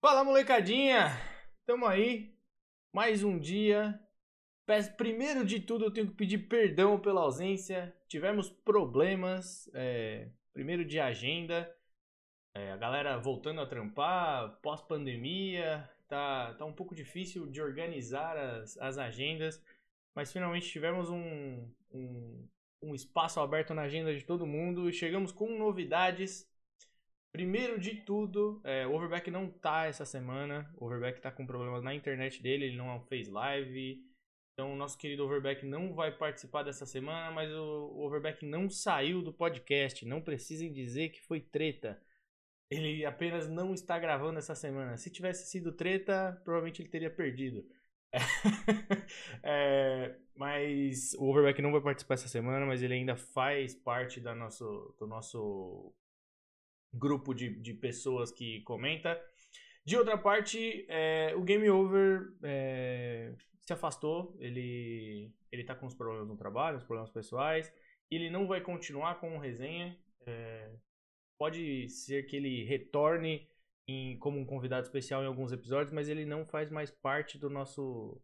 Fala molecadinha! Tamo aí, mais um dia. Primeiro de tudo, eu tenho que pedir perdão pela ausência. Tivemos problemas, é, primeiro de agenda, é, a galera voltando a trampar, pós-pandemia, tá, tá um pouco difícil de organizar as, as agendas, mas finalmente tivemos um, um, um espaço aberto na agenda de todo mundo e chegamos com novidades Primeiro de tudo, é, o Overback não tá essa semana. O Overback tá com problemas na internet dele, ele não fez live. Então o nosso querido Overback não vai participar dessa semana, mas o, o Overback não saiu do podcast. Não precisem dizer que foi treta. Ele apenas não está gravando essa semana. Se tivesse sido treta, provavelmente ele teria perdido. é, mas o Overback não vai participar essa semana, mas ele ainda faz parte da nosso, do nosso grupo de, de pessoas que comenta. De outra parte, é, o Game Over é, se afastou, ele, ele tá com os problemas no trabalho, os problemas pessoais, ele não vai continuar com o resenha. É, pode ser que ele retorne em, como um convidado especial em alguns episódios, mas ele não faz mais parte do nosso,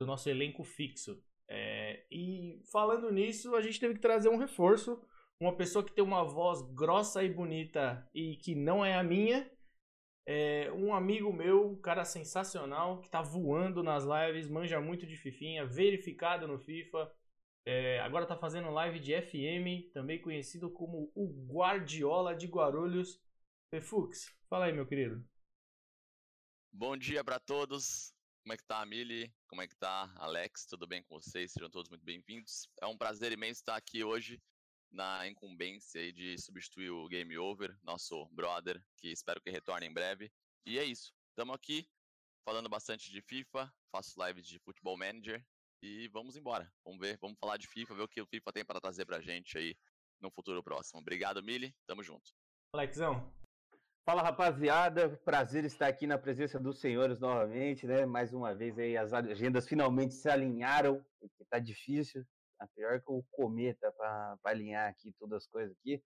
do nosso elenco fixo. É, e falando nisso, a gente teve que trazer um reforço uma pessoa que tem uma voz grossa e bonita e que não é a minha. É um amigo meu, um cara sensacional, que tá voando nas lives, manja muito de Fifinha, verificado no FIFA. É, agora tá fazendo live de FM, também conhecido como o Guardiola de Guarulhos. Fefux, fala aí, meu querido. Bom dia para todos. Como é que tá, Mili? Como é que tá, Alex? Tudo bem com vocês? Sejam todos muito bem-vindos. É um prazer imenso estar aqui hoje na incumbência de substituir o Game Over, nosso brother, que espero que retorne em breve. E é isso. Estamos aqui falando bastante de FIFA, faço lives de Football Manager e vamos embora. Vamos ver, vamos falar de FIFA, ver o que o FIFA tem para trazer pra gente aí no futuro próximo. Obrigado, Mili. Tamo junto. Alexão. Fala, rapaziada. Prazer estar aqui na presença dos senhores novamente, né? Mais uma vez aí as agendas finalmente se alinharam, tá difícil a pior que o cometa para alinhar aqui todas as coisas aqui.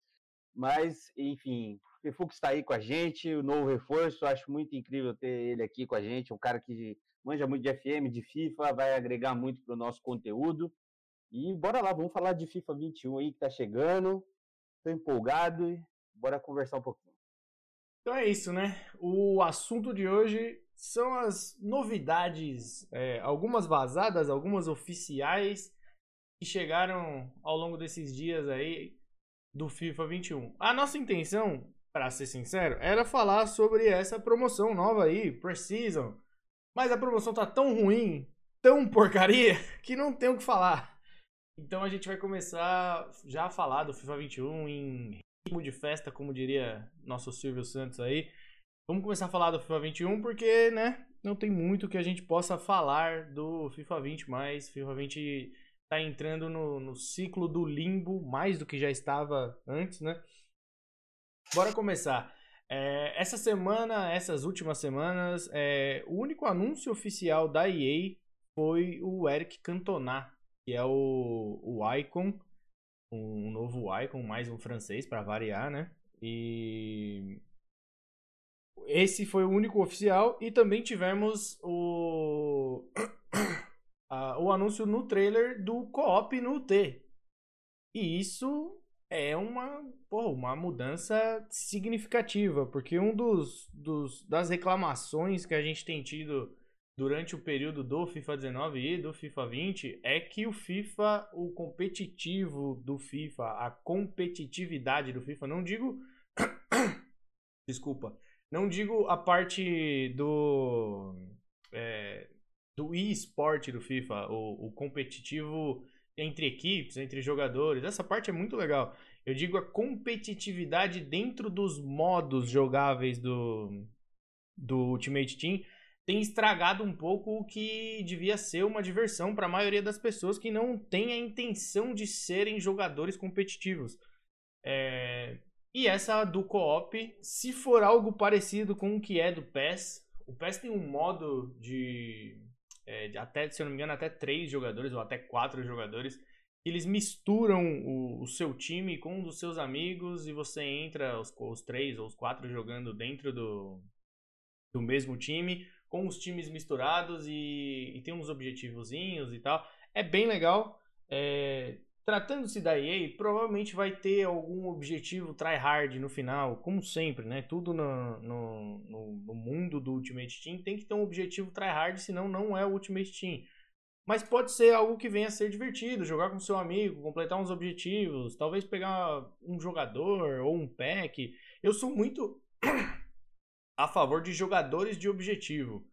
Mas, enfim, o Fux está aí com a gente, o novo reforço, acho muito incrível ter ele aqui com a gente, um cara que manja muito de FM, de FIFA, vai agregar muito para o nosso conteúdo. E bora lá, vamos falar de FIFA 21 aí que tá chegando. Tô empolgado e bora conversar um pouquinho. Então é isso, né? O assunto de hoje são as novidades, é, algumas vazadas, algumas oficiais que chegaram ao longo desses dias aí do FIFA 21. A nossa intenção, para ser sincero, era falar sobre essa promoção nova aí, Precision. Mas a promoção tá tão ruim, tão porcaria, que não tem o que falar. Então a gente vai começar já a falar do FIFA 21 em ritmo de festa, como diria nosso Silvio Santos aí. Vamos começar a falar do FIFA 21 porque, né, não tem muito que a gente possa falar do FIFA 20 mais. FIFA 20 está entrando no, no ciclo do limbo, mais do que já estava antes, né? Bora começar. É, essa semana, essas últimas semanas, é, o único anúncio oficial da EA foi o Eric Cantona, que é o, o Icon, um novo Icon, mais um francês para variar, né? E esse foi o único oficial e também tivemos o o anúncio no trailer do co-op no T. E isso é uma, porra, uma mudança significativa, porque um dos, dos das reclamações que a gente tem tido durante o período do FIFA 19 e do FIFA 20 é que o FIFA, o competitivo do FIFA, a competitividade do FIFA, não digo desculpa, não digo a parte do é, do e-sport do FIFA, o, o competitivo entre equipes, entre jogadores. Essa parte é muito legal. Eu digo a competitividade dentro dos modos jogáveis do, do Ultimate Team tem estragado um pouco o que devia ser uma diversão para a maioria das pessoas que não tem a intenção de serem jogadores competitivos. É... E essa do co-op, se for algo parecido com o que é do PES, o PES tem um modo de é, até, se eu não me engano, até três jogadores ou até quatro jogadores. Eles misturam o, o seu time com um dos seus amigos e você entra, os, os três ou os quatro jogando dentro do, do mesmo time, com os times misturados e, e tem uns objetivozinhos e tal. É bem legal. É, Tratando-se da EA, provavelmente vai ter algum objetivo tryhard no final, como sempre, né? Tudo no, no, no, mundo do Ultimate Team tem que ter um objetivo tryhard, senão não é o Ultimate Team. Mas pode ser algo que venha a ser divertido, jogar com seu amigo, completar uns objetivos, talvez pegar um jogador ou um pack. Eu sou muito a favor de jogadores de objetivo.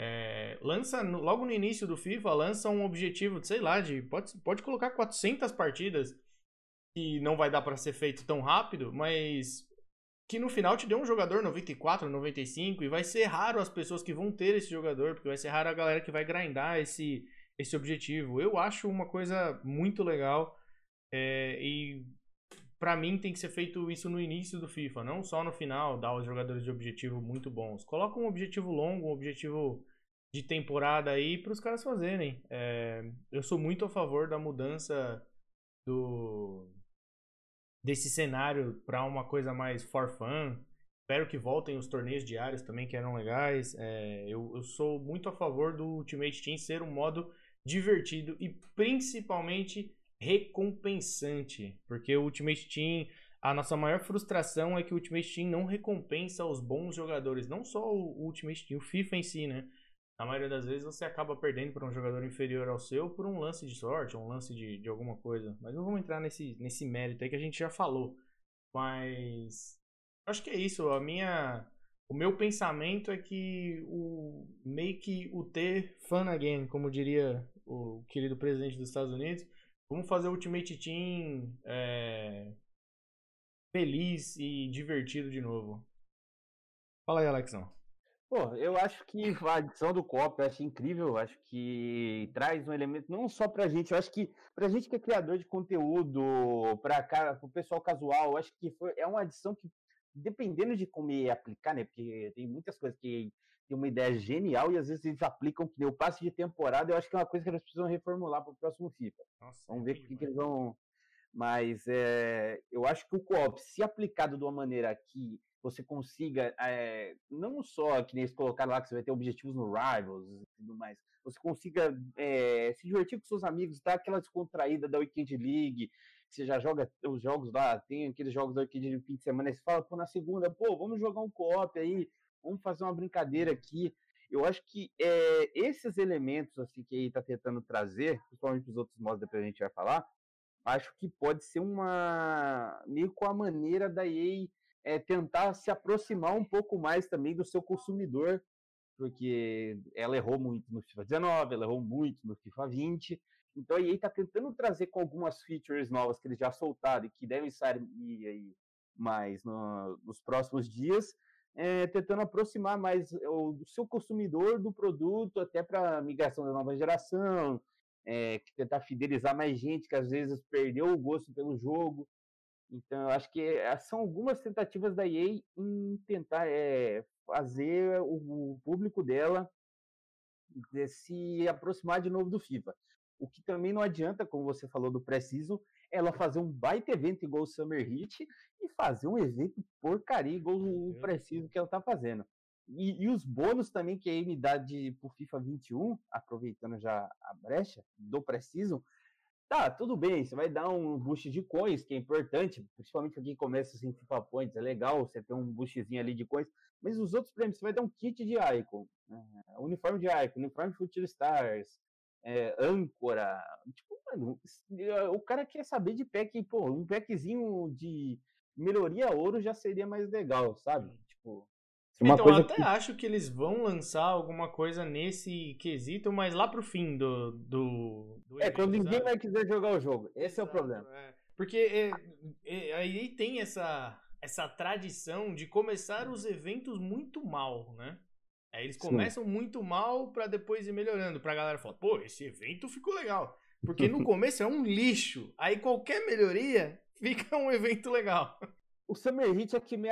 É, lança, logo no início do FIFA, lança um objetivo, sei lá, de pode, pode colocar 400 partidas, que não vai dar para ser feito tão rápido, mas que no final te dê um jogador 94, 95, e vai ser raro as pessoas que vão ter esse jogador, porque vai ser raro a galera que vai grindar esse, esse objetivo. Eu acho uma coisa muito legal, é, e para mim tem que ser feito isso no início do FIFA, não só no final, dar os jogadores de objetivo muito bons. Coloca um objetivo longo, um objetivo de temporada aí para os caras fazerem. É, eu sou muito a favor da mudança do desse cenário para uma coisa mais for fun. Espero que voltem os torneios diários também, que eram legais. É, eu, eu sou muito a favor do Ultimate Team ser um modo divertido e principalmente recompensante, porque o Ultimate Team, a nossa maior frustração é que o Ultimate Team não recompensa os bons jogadores, não só o Ultimate Team, o FIFA em si, né? Na maioria das vezes você acaba perdendo para um jogador inferior ao seu por um lance de sorte, um lance de, de alguma coisa. Mas não vamos entrar nesse, nesse mérito aí que a gente já falou. Mas acho que é isso. A minha, o meu pensamento é que o que o ter fun again, como diria o querido presidente dos Estados Unidos, Vamos fazer o Ultimate Team é, feliz e divertido de novo. Fala aí, Alexão. Pô, eu acho que a adição do COP eu acho incrível, eu acho que traz um elemento não só pra gente, eu acho que pra gente que é criador de conteúdo, para o pessoal casual, eu acho que foi, é uma adição que, dependendo de como aplicar, né, porque tem muitas coisas que tem uma ideia genial e às vezes eles aplicam que nem o passe de temporada. Eu acho que é uma coisa que eles precisam reformular para o próximo FIFA. Nossa, Vamos ver o que, que, eles vão. Mas é, eu acho que o co-op, se aplicado de uma maneira que você consiga, é, não só que eles colocaram lá que você vai ter objetivos no Rivals e tudo mais, você consiga é, se divertir com seus amigos, dar aquela descontraída da Weekend League, que você já joga os jogos lá, tem aqueles jogos da Weekend League fim de semana, e você fala, pô, na segunda, pô, vamos jogar um co-op aí, vamos fazer uma brincadeira aqui. Eu acho que é, esses elementos assim que ele está tentando trazer, principalmente os outros modos depois a gente vai falar, acho que pode ser uma meio com a maneira da EA é, tentar se aproximar um pouco mais também do seu consumidor, porque ela errou muito no FIFA 19, ela errou muito no FIFA 20, então a EA está tentando trazer com algumas features novas que eles já soltaram e que devem sair aí mais no, nos próximos dias, é, tentando aproximar mais o seu consumidor do produto, até para a migração da nova geração, é, tentar fidelizar mais gente que às vezes perdeu o gosto pelo jogo. Então, eu acho que é, são algumas tentativas da EA em tentar é, fazer o, o público dela se aproximar de novo do FIFA. O que também não adianta, como você falou do Preciso, ela fazer um baita evento igual o Summer Heat e fazer um evento porcaria igual o Preciso que ela tá fazendo. E, e, os bônus também que a EA dá de, pro FIFA 21, aproveitando já a brecha do Preciso, tá, tudo bem, você vai dar um boost de coins, que é importante, principalmente para quem começa assim FIFA Points, é legal você ter um boostzinho ali de coins, mas os outros prêmios, você vai dar um kit de Icon, né? uniforme de Icon, uniforme Future Stars, é, âncora. Tipo, mano, eh, o cara quer saber de pack, pô, um packzinho de melhoria ouro já seria mais legal, sabe? Tipo. Então, eu até que... acho que eles vão lançar alguma coisa nesse quesito, mas lá pro fim do. do, do é, evento, quando ninguém sabe? vai quiser jogar o jogo. Esse Exato, é o problema. É. Porque é, é, aí tem essa, essa tradição de começar os eventos muito mal, né? Aí eles começam Sim. muito mal para depois ir melhorando. Pra galera falar, pô, esse evento ficou legal. Porque no começo é um lixo. Aí qualquer melhoria fica um evento legal. O Summer Hit é que me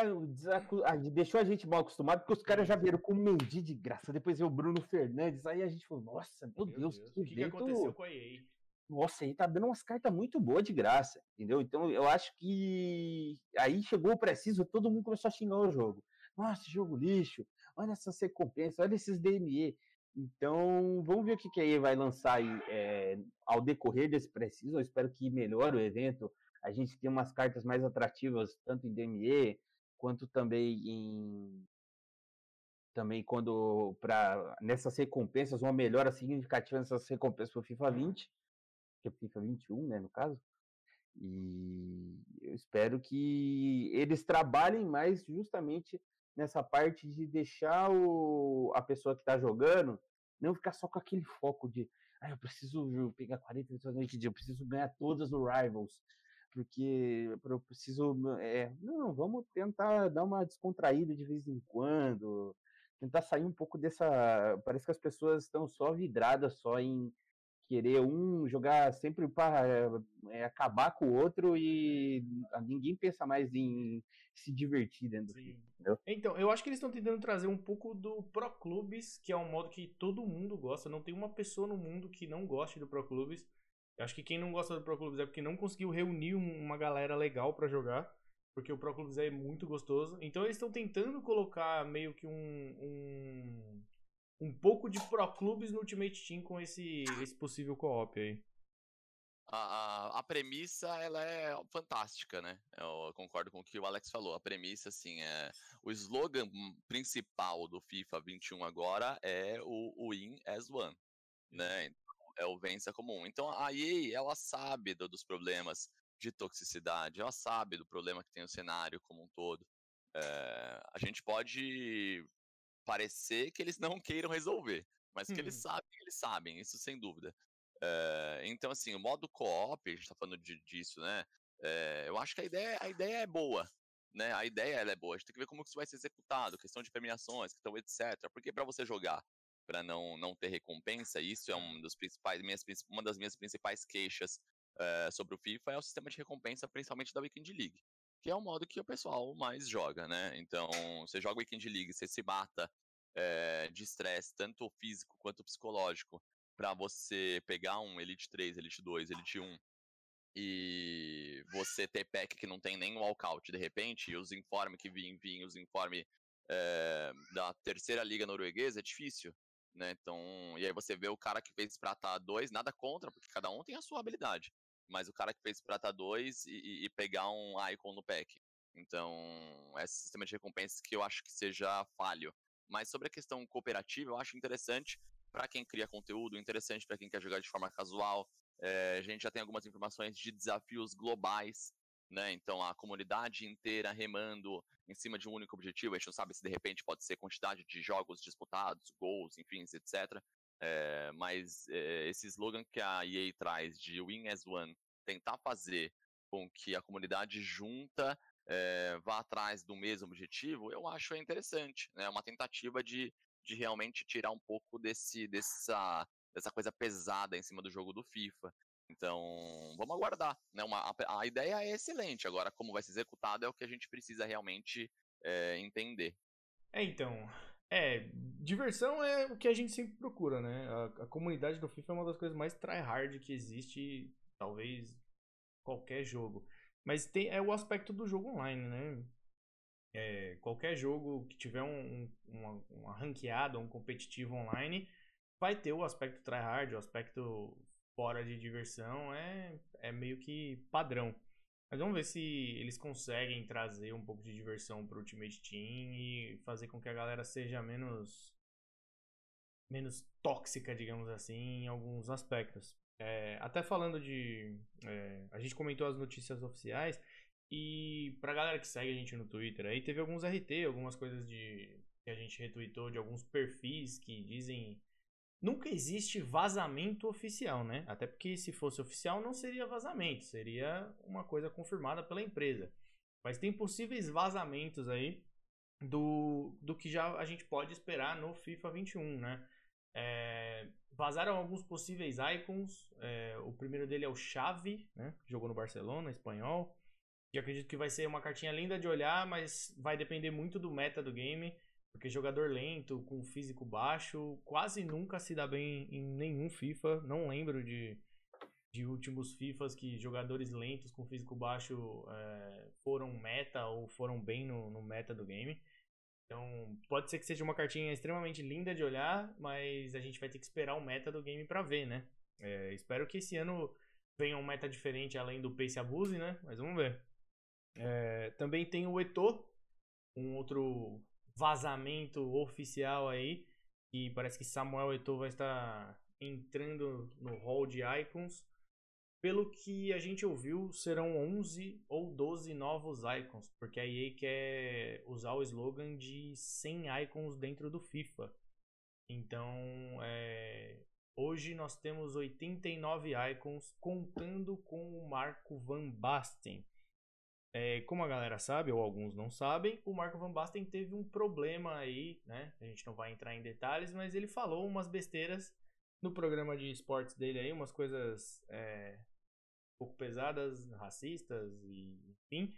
deixou a gente mal acostumado, porque os caras já viram com o Mendy de graça, depois veio o Bruno Fernandes, aí a gente falou, nossa, meu, meu Deus, Deus, que, o que, que aconteceu com a EA? Nossa, aí tá dando umas cartas muito boas de graça, entendeu? Então eu acho que aí chegou o preciso, todo mundo começou a xingar o jogo. Nossa, jogo lixo, olha essas recompensas, olha esses DME. Então, vamos ver o que, que a EA vai lançar aí, é, ao decorrer desse preciso. Eu espero que melhore o evento. A gente tenha umas cartas mais atrativas, tanto em DME quanto também em também quando para nessas recompensas uma melhora significativa nessas recompensas para o FIFA 20, que é FIFA 21, né, no caso. E eu espero que eles trabalhem mais justamente nessa parte de deixar o, a pessoa que está jogando não ficar só com aquele foco de ah, eu preciso pegar 40 vitórias no dia, eu preciso ganhar todas os Rivals, porque eu preciso. É, não, vamos tentar dar uma descontraída de vez em quando, tentar sair um pouco dessa. Parece que as pessoas estão só vidradas só em querer um jogar sempre para é, acabar com o outro e ninguém pensa mais em se divertir dentro do filme, Então, eu acho que eles estão tentando trazer um pouco do Pro Clubes, que é um modo que todo mundo gosta. Não tem uma pessoa no mundo que não goste do Pro Clubes. Eu acho que quem não gosta do Pro Clubes é porque não conseguiu reunir uma galera legal para jogar porque o Pro Clubes é muito gostoso. Então eles estão tentando colocar meio que um, um, um pouco de Pro Clubes no Ultimate Team com esse, esse possível co-op aí. A, a, a, premissa, ela é fantástica, né? Eu concordo com o que o Alex falou. A premissa, assim, é... O slogan principal do FIFA 21 agora é o Win as One, né? É o vença comum. Então, a EA, ela sabe do, dos problemas de toxicidade, ela sabe do problema que tem o cenário como um todo. É, a gente pode parecer que eles não queiram resolver, mas que eles uhum. sabem, eles sabem, isso sem dúvida. É, então, assim, o modo co-op, a gente tá falando de, disso, né? É, eu acho que a ideia, a ideia é boa, né? A ideia ela é boa. A gente tem que ver como isso vai ser executado, questão de premiações, questão etc. Porque para você jogar para não, não ter recompensa, isso é um dos principais, minhas, uma das minhas principais queixas é, sobre o FIFA é o sistema de recompensa, principalmente da Weekend League, que é o modo que o pessoal mais joga, né? Então, você joga Weekend League, você se mata é, de estresse, tanto físico quanto psicológico, para você pegar um Elite 3, Elite 2, Elite 1 e você ter pack que não tem nem walkout de repente, e os informes que vêm, vêm, os informes é, da terceira liga norueguesa, é difícil né? Então, e aí você vê o cara que fez prata 2, nada contra, porque cada um tem a sua habilidade mas o cara que fez Prata 2 e, e pegar um Icon no pack. Então, esse sistema de recompensas que eu acho que seja falho. Mas sobre a questão cooperativa, eu acho interessante para quem cria conteúdo, interessante para quem quer jogar de forma casual. É, a gente já tem algumas informações de desafios globais, né? Então, a comunidade inteira remando em cima de um único objetivo. A gente não sabe se de repente pode ser quantidade de jogos disputados, gols, enfim, etc. É, mas é, esse slogan que a EA traz de Win as One, tentar fazer com que a comunidade junta é, vá atrás do mesmo objetivo, eu acho é interessante. É né? uma tentativa de, de realmente tirar um pouco desse, dessa, dessa coisa pesada em cima do jogo do FIFA. Então, vamos aguardar. Né? Uma, a, a, ideia é excelente, agora como vai ser executado é o que a gente precisa realmente é, entender. É, então, é, diversão é o que a gente sempre procura, né? A, a comunidade do FIFA é uma das coisas mais tryhard que existe, talvez qualquer jogo. Mas tem, é o aspecto do jogo online, né? É, qualquer jogo que tiver um, uma, uma ranqueada, um competitivo online, vai ter o aspecto tryhard, o aspecto fora de diversão, é, é meio que padrão. Mas vamos ver se eles conseguem trazer um pouco de diversão pro Ultimate Team e fazer com que a galera seja menos menos tóxica, digamos assim, em alguns aspectos. É, até falando de. É, a gente comentou as notícias oficiais e pra galera que segue a gente no Twitter aí, teve alguns RT, algumas coisas de que a gente retweetou de alguns perfis que dizem nunca existe vazamento oficial, né? Até porque se fosse oficial não seria vazamento, seria uma coisa confirmada pela empresa. Mas tem possíveis vazamentos aí do, do que já a gente pode esperar no FIFA 21, né? É, vazaram alguns possíveis icons. É, o primeiro dele é o Xavi, né? Que jogou no Barcelona, espanhol. Que acredito que vai ser uma cartinha linda de olhar, mas vai depender muito do meta do game. Porque jogador lento, com físico baixo, quase nunca se dá bem em nenhum FIFA. Não lembro de, de últimos FIFAs que jogadores lentos com físico baixo é, foram meta ou foram bem no, no meta do game. Então, pode ser que seja uma cartinha extremamente linda de olhar, mas a gente vai ter que esperar o meta do game para ver, né? É, espero que esse ano venha um meta diferente além do Pace Abuse, né? Mas vamos ver. É, também tem o Eto, um outro vazamento oficial aí, e parece que Samuel Eto vai estar entrando no hall de icons. Pelo que a gente ouviu, serão 11 ou 12 novos icons, porque a EA quer usar o slogan de 100 icons dentro do FIFA. Então, é... hoje nós temos 89 icons, contando com o Marco Van Basten. É, como a galera sabe, ou alguns não sabem, o Marco Van Basten teve um problema aí, né? A gente não vai entrar em detalhes, mas ele falou umas besteiras no programa de esportes dele aí, umas coisas é, pouco pesadas, racistas e enfim,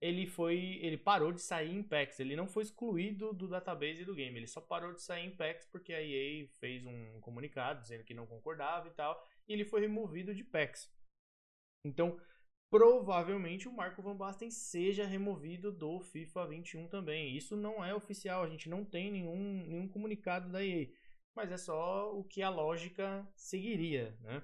ele foi, ele parou de sair em PAX, ele não foi excluído do database do game, ele só parou de sair em PAX porque a EA fez um comunicado dizendo que não concordava e tal, e ele foi removido de PAX. Então, provavelmente o Marco Van Basten seja removido do FIFA 21 também. Isso não é oficial, a gente não tem nenhum, nenhum comunicado da EA, mas é só o que a lógica seguiria, né?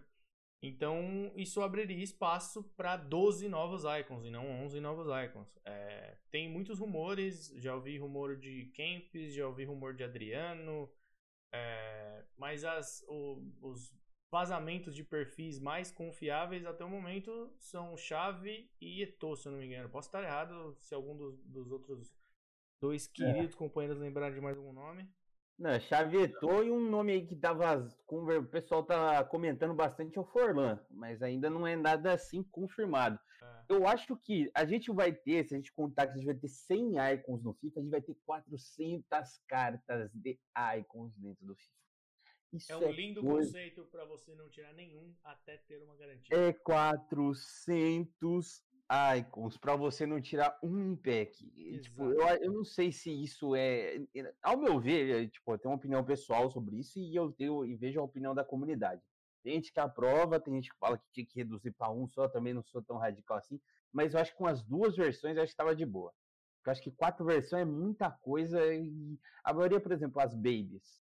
Então, isso abriria espaço para 12 novos icons e não 11 novos icons. É, tem muitos rumores, já ouvi rumor de Kempis, já ouvi rumor de Adriano, é, mas as, o, os vazamentos de perfis mais confiáveis até o momento são Chave e Eto, se eu não me engano. Posso estar errado se algum dos, dos outros dois é. queridos é. companheiros lembrarem de mais algum nome. Não, chavetou e um nome aí que tava. O pessoal tá comentando bastante é o Forlan, mas ainda não é nada assim confirmado. É. Eu acho que a gente vai ter, se a gente contar que a gente vai ter 100 icons no FIFA, a gente vai ter 400 cartas de icons dentro do FIFA. Isso é um é lindo coisa... conceito para você não tirar nenhum até ter uma garantia. É 400 icons para você não tirar um pack. Tipo, eu, eu não sei se isso é. Ao meu ver, tipo, eu tenho uma opinião pessoal sobre isso e eu tenho e vejo a opinião da comunidade. Tem gente que aprova, tem gente que fala que tinha que reduzir para um só, também não sou tão radical assim. Mas eu acho que com as duas versões eu acho que estava de boa. Eu acho que quatro versões é muita coisa e a maioria, por exemplo, as babies.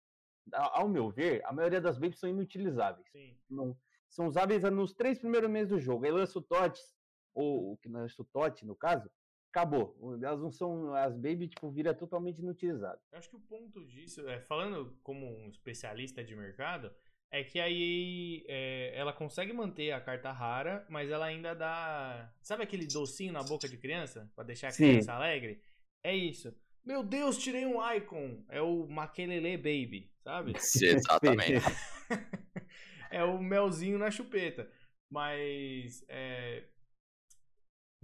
Ao meu ver, a maioria das babies são inutilizáveis. Não, são usáveis nos três primeiros meses do jogo. Aí lança o TOTS, ou o que nós o TOT, no caso, acabou. Elas não são. As baby, tipo, vira totalmente inutilizado. Eu acho que o ponto disso, é, falando como um especialista de mercado, é que aí é, ela consegue manter a carta rara, mas ela ainda dá. Sabe aquele docinho na boca de criança? para deixar a criança Sim. alegre? É isso. Meu Deus, tirei um icon. É o Maquelele Baby, sabe? Exatamente. é o melzinho na chupeta. Mas é,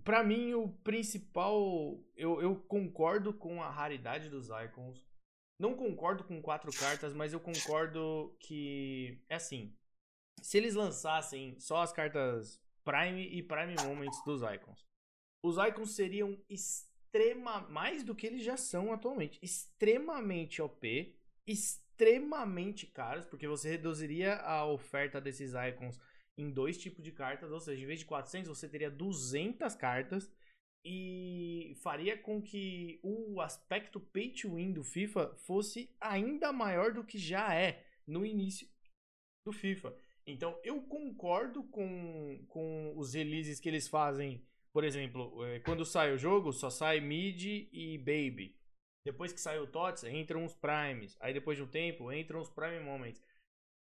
para mim, o principal. Eu, eu concordo com a raridade dos icons. Não concordo com quatro cartas, mas eu concordo que. É assim. Se eles lançassem só as cartas Prime e Prime Moments dos icons, os icons seriam extrema. Mais do que eles já são atualmente. Extremamente OP. Extremamente caros, porque você reduziria a oferta desses icons em dois tipos de cartas, ou seja, em vez de 400, você teria 200 cartas e faria com que o aspecto pay to win do FIFA fosse ainda maior do que já é no início do FIFA. Então, eu concordo com, com os releases que eles fazem. Por exemplo, é, quando sai o jogo, só sai mid e baby. Depois que sai o TOTS, entram os primes. Aí depois de um tempo, entram os prime moments.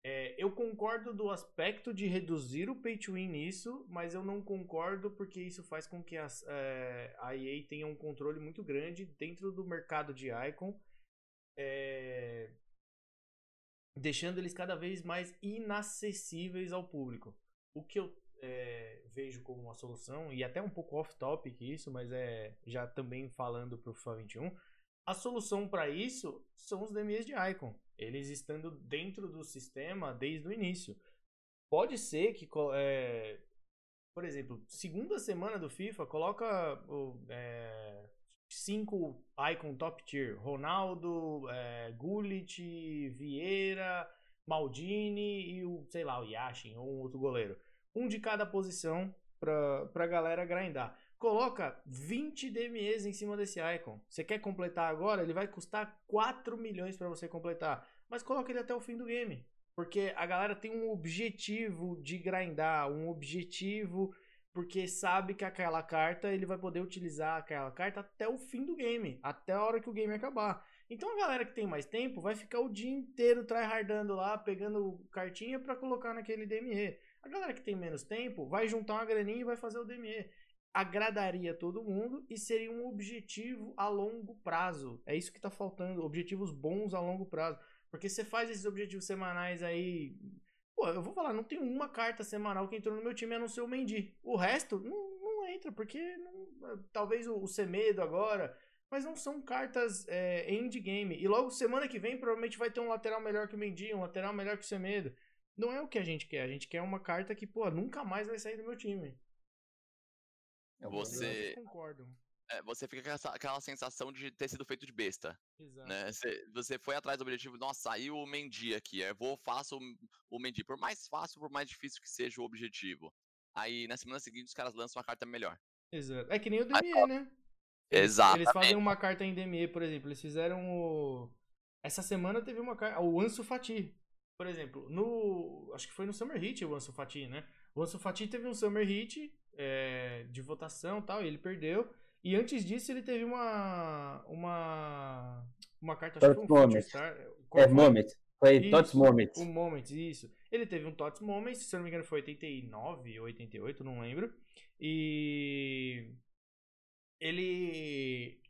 É, eu concordo do aspecto de reduzir o pay to win nisso, mas eu não concordo porque isso faz com que as, é, a EA tenha um controle muito grande dentro do mercado de Icon, é, deixando eles cada vez mais inacessíveis ao público. O que eu é, vejo como uma solução, e até um pouco off-topic isso, mas é já também falando para o FIFA 21, a solução para isso são os DMEs de Icon eles estando dentro do sistema desde o início. Pode ser que, é, por exemplo, segunda semana do FIFA, coloca é, cinco icon top tier: Ronaldo, é, Gullit, Vieira, Maldini e o, sei lá, o Yashin ou um outro goleiro. Um de cada posição pra, pra galera grindar. Coloca 20 DMEs em cima desse icon. Você quer completar agora? Ele vai custar 4 milhões para você completar. Mas coloca ele até o fim do game. Porque a galera tem um objetivo de grindar, um objetivo porque sabe que aquela carta ele vai poder utilizar aquela carta até o fim do game, até a hora que o game acabar. Então a galera que tem mais tempo vai ficar o dia inteiro tryhardando lá, pegando cartinha para colocar naquele DME. A galera que tem menos tempo vai juntar uma graninha e vai fazer o DME. Agradaria todo mundo e seria um objetivo a longo prazo. É isso que tá faltando, objetivos bons a longo prazo. Porque você faz esses objetivos semanais aí. Pô, eu vou falar, não tem uma carta semanal que entrou no meu time a não ser o Mendy. O resto não, não entra, porque não, talvez o, o Semedo agora, mas não são cartas é, endgame. E logo semana que vem provavelmente vai ter um lateral melhor que o Mendy, um lateral melhor que o Semedo. Não é o que a gente quer. A gente quer uma carta que, pô, nunca mais vai sair do meu time. Você. Eu concordo. É, você fica com essa, aquela sensação de ter sido feito de besta. Exato. Né? Você, você foi atrás do objetivo, nossa, saiu o Mendy aqui, eu vou, faço o, o Mendy. Por mais fácil, por mais difícil que seja o objetivo. Aí na semana seguinte os caras lançam uma carta melhor. Exato. É que nem o DME, né? Exato. Eles fazem uma carta em DME, por exemplo. Eles fizeram o. Essa semana teve uma carta. O Ansu Fati. Por exemplo, no. Acho que foi no Summer Hit o Ansu Fati, né? O Ansu Fati teve um Summer Hit é, de votação e tal, e ele perdeu. E antes disso ele teve uma. Uma. Uma carta. Tots Moment. Star. É, Moment. Foi Tots Moment. O Moment, isso. Ele teve um Tots Moment, se eu não me engano foi 89 ou 88, não lembro. E ele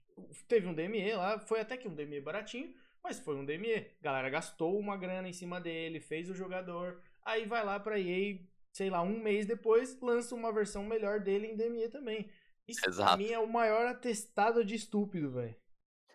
teve um DME lá, foi até que um DME baratinho, mas foi um DME. Galera gastou uma grana em cima dele, fez o jogador, aí vai lá pra EA, sei lá, um mês depois, lança uma versão melhor dele em DME também. Isso Exato. pra mim é o maior atestado de estúpido, velho.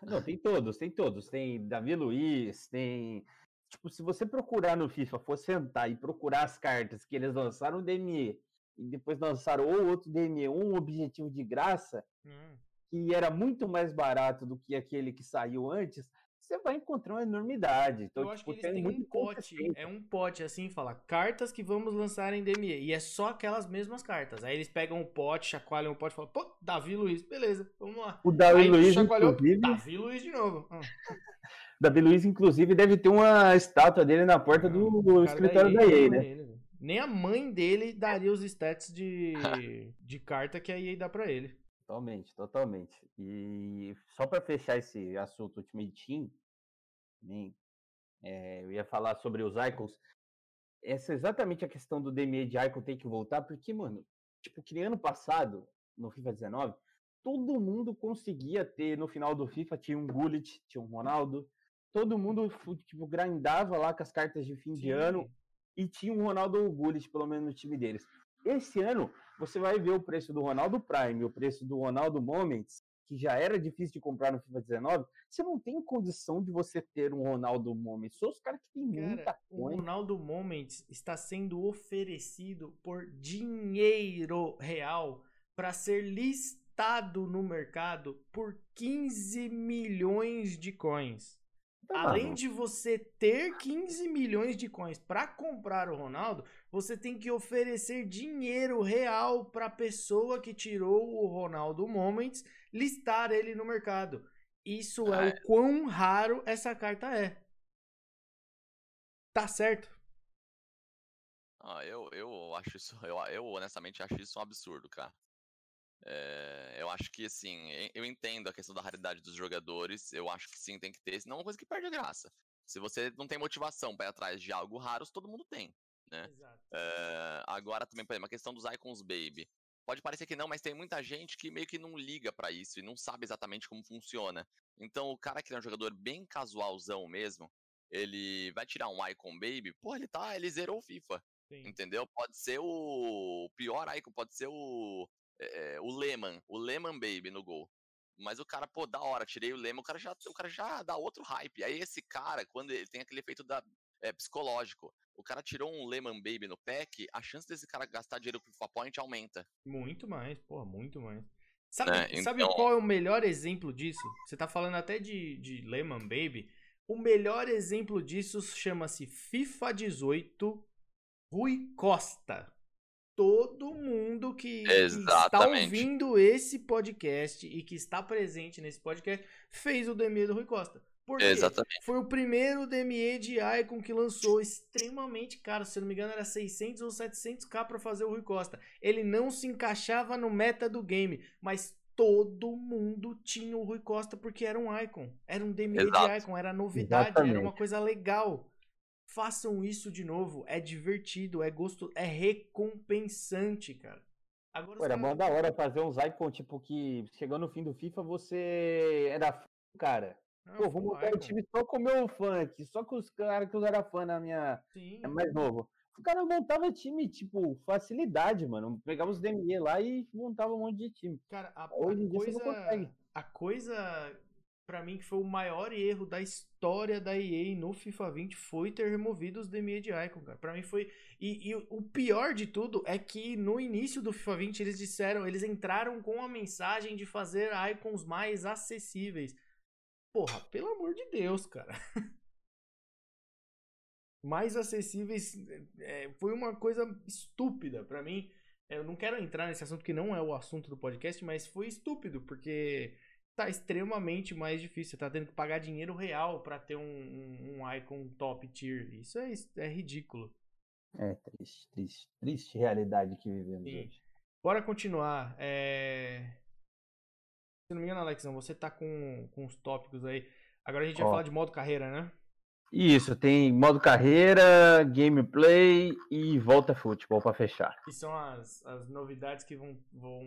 Não, tem todos, tem todos. Tem Davi Luiz, tem. Tipo, se você procurar no FIFA, for sentar e procurar as cartas que eles lançaram o DME e depois lançaram ou outro DME, um objetivo de graça, Hum. que era muito mais barato do que aquele que saiu antes, você vai encontrar uma enormidade. Então, eu acho que tipo, eles tem têm um pote, é um pote assim, fala, cartas que vamos lançar em DME, e é só aquelas mesmas cartas. Aí eles pegam o pote, chacoalham o pote e falam, pô, Davi Luiz, beleza, vamos lá. O Davi Aí Luiz, chacoalhou, inclusive, Davi Luiz de novo. Ah, Davi Luiz, inclusive, deve ter uma estátua dele na porta do, do escritório da EA né? ele, velho. Nem a mãe dele daria os stats de, de carta que a EA dá pra ele. Totalmente, totalmente. E só para fechar esse assunto Ultimate Team, também, é, eu ia falar sobre os icons. Essa é exatamente a questão do DME de icon tem que voltar, porque, mano, tipo, que ano passado, no FIFA 19, todo mundo conseguia ter, no final do FIFA, tinha um Gullit, tinha um Ronaldo, todo mundo, tipo, grindava lá com as cartas de fim de ano, Sim. e tinha um Ronaldo Gullit, pelo menos no time deles. Esse ano, você vai ver o preço do Ronaldo Prime, o preço do Ronaldo Moments, que já era difícil de comprar no FIFA 19, você não tem condição de você ter um Ronaldo Moments. São os caras que têm muita Cara, o coisa. Ronaldo Moments está sendo oferecido por dinheiro real para ser listado no mercado por 15 milhões de coins. Além de você ter 15 milhões de coins para comprar o Ronaldo, você tem que oferecer dinheiro real para a pessoa que tirou o Ronaldo Moments listar ele no mercado. Isso é Ah, o quão raro essa carta é. Tá certo? Ah, eu, eu acho isso, eu, eu honestamente acho isso um absurdo, cara. É, eu acho que, assim, eu entendo a questão da raridade dos jogadores, eu acho que sim, tem que ter, senão é uma coisa que perde a graça. Se você não tem motivação pra ir atrás de algo raro, todo mundo tem. né? É, agora também, por exemplo, a questão dos icons baby. Pode parecer que não, mas tem muita gente que meio que não liga pra isso e não sabe exatamente como funciona. Então, o cara que é um jogador bem casualzão mesmo, ele vai tirar um icon baby, pô, ele tá, ele zerou o FIFA. Sim. Entendeu? Pode ser o pior icon, pode ser o é, o Lehman, o Lehman Baby no gol. Mas o cara, pô, da hora, tirei o Lehman, o cara já, o cara já dá outro hype. Aí esse cara, quando ele tem aquele efeito da, é, psicológico, o cara tirou um Lehman Baby no pack, a chance desse cara gastar dinheiro com FIFA Point aumenta. Muito mais, porra, muito mais. Sabe, sabe então- qual é o melhor exemplo disso? Você tá falando até de, de Lehman Baby. O melhor exemplo disso chama-se FIFA 18 Rui Costa. Todo mundo que, que está ouvindo esse podcast e que está presente nesse podcast fez o DME do Rui Costa. Porque Exatamente. foi o primeiro DME de Icon que lançou extremamente caro, se não me engano era 600 ou 700k para fazer o Rui Costa. Ele não se encaixava no meta do game, mas todo mundo tinha o Rui Costa porque era um Icon, era um DME Exato. de Icon, era novidade, Exatamente. era uma coisa legal. Façam isso de novo, é divertido, é gosto, é recompensante, cara. Agora Pô, era mó da hora fazer uns Icon, tipo, que chegou no fim do FIFA, você era cara. Ah, Pô, vou montar um time só com o meu funk, só com os caras que eu era fã na minha. Sim. É mais novo. O cara montava time, tipo, facilidade, mano. Pegava os DME lá e montava um monte de time. Cara, a, Hoje a coisa. A coisa, para mim, que foi o maior erro da história da EA no FIFA 20 foi ter removido os DME de Icon, cara. Pra mim foi. E, e o pior de tudo é que no início do FIFA 20 eles disseram, eles entraram com a mensagem de fazer icons mais acessíveis. Porra, pelo amor de Deus, cara. Mais acessíveis é, foi uma coisa estúpida para mim. Eu não quero entrar nesse assunto que não é o assunto do podcast, mas foi estúpido porque tá extremamente mais difícil. Você tá tendo que pagar dinheiro real para ter um, um, um, icon top tier. Isso é, é ridículo. É triste, triste, triste realidade que vivemos Sim. hoje. Bora continuar. É... Se não me engano, Alexão, você tá com, com os tópicos aí. Agora a gente vai falar de modo carreira, né? Isso, tem modo carreira, gameplay e volta futebol para fechar. Que são as, as novidades que vão, vão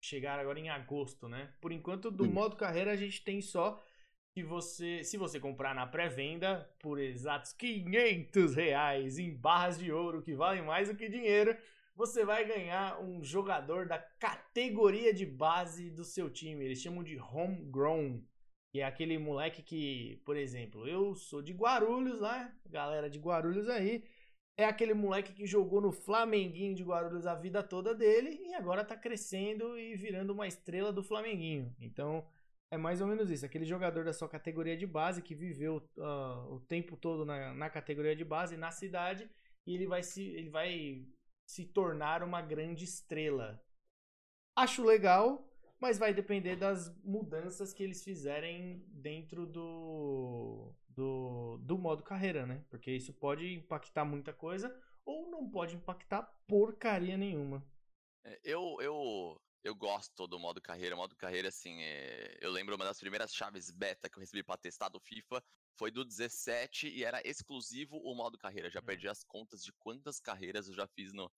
chegar agora em agosto, né? Por enquanto, do modo carreira, a gente tem só que você, se você comprar na pré-venda por exatos 500 reais em barras de ouro, que valem mais do que dinheiro, você vai ganhar um jogador da categoria de base do seu time. Eles chamam de homegrown. Que é aquele moleque que, por exemplo, eu sou de Guarulhos lá, galera de Guarulhos aí. É aquele moleque que jogou no Flamenguinho de Guarulhos a vida toda dele e agora tá crescendo e virando uma estrela do Flamenguinho. Então, é mais ou menos isso. Aquele jogador da sua categoria de base que viveu uh, o tempo todo na, na categoria de base, na cidade, e ele vai se. ele vai se tornar uma grande estrela. Acho legal, mas vai depender das mudanças que eles fizerem dentro do, do, do modo carreira, né? Porque isso pode impactar muita coisa ou não pode impactar porcaria nenhuma. É, eu, eu, eu gosto do modo carreira. O modo carreira, assim, é... eu lembro uma das primeiras chaves beta que eu recebi para testar do FIFA foi do 17 e era exclusivo o modo carreira. Já é. perdi as contas de quantas carreiras eu já fiz no,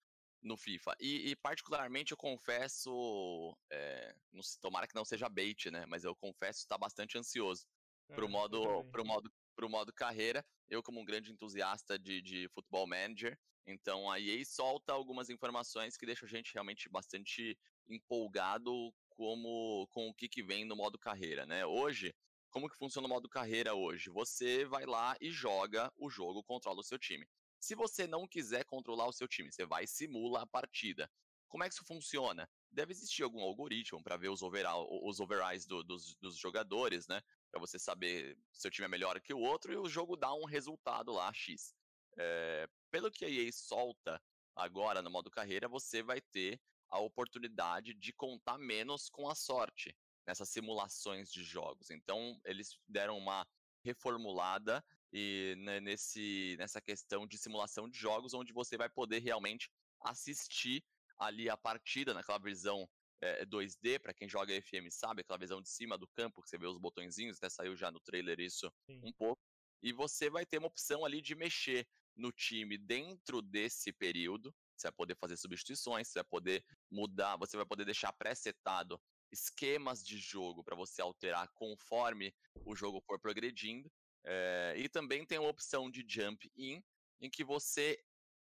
no FIFA. E, e particularmente eu confesso, é, não, tomara que não seja bait, né? Mas eu confesso estar bastante ansioso é, pro modo, pro modo, pro modo carreira. Eu como um grande entusiasta de, de futebol manager, então a EA solta algumas informações que deixam a gente realmente bastante empolgado como com o que, que vem no modo carreira, né? Hoje como que funciona o modo carreira hoje? Você vai lá e joga o jogo, controla o seu time. Se você não quiser controlar o seu time, você vai e simula a partida. Como é que isso funciona? Deve existir algum algoritmo para ver os, overall, os overrides do, dos, dos jogadores, né? Para você saber se seu time é melhor que o outro e o jogo dá um resultado lá, X. É, pelo que a EA solta agora no modo carreira, você vai ter a oportunidade de contar menos com a sorte nessas simulações de jogos. Então, eles deram uma reformulada e né, nesse, nessa questão de simulação de jogos, onde você vai poder realmente assistir ali a partida naquela visão é, eh, 2D, para quem joga FM sabe, aquela visão de cima do campo, que você vê os botõezinhos, até saiu já no trailer isso Sim. um pouco. E você vai ter uma opção ali de mexer no time dentro desse período. Você vai poder fazer substituições, você vai poder mudar, você vai poder deixar pré-setado esquemas de jogo para você alterar conforme o jogo for progredindo. É, e também tem a opção de jump in, em que você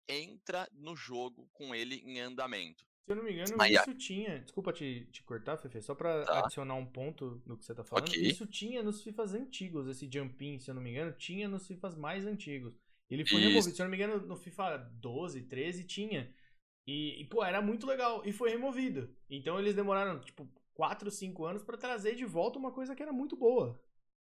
entra no jogo com ele em andamento. Se eu não me engano, Aí, isso tinha. Desculpa te, te cortar, Fefe, só pra tá. adicionar um ponto no que você tá falando. Okay. Isso tinha nos FIFAs antigos, esse jump in, se eu não me engano, tinha nos FIFAs mais antigos. Ele foi isso. removido, se eu não me engano, no FIFA 12, 13 tinha. E, e, pô, era muito legal. E foi removido. Então eles demoraram, tipo, 4, 5 anos para trazer de volta uma coisa que era muito boa.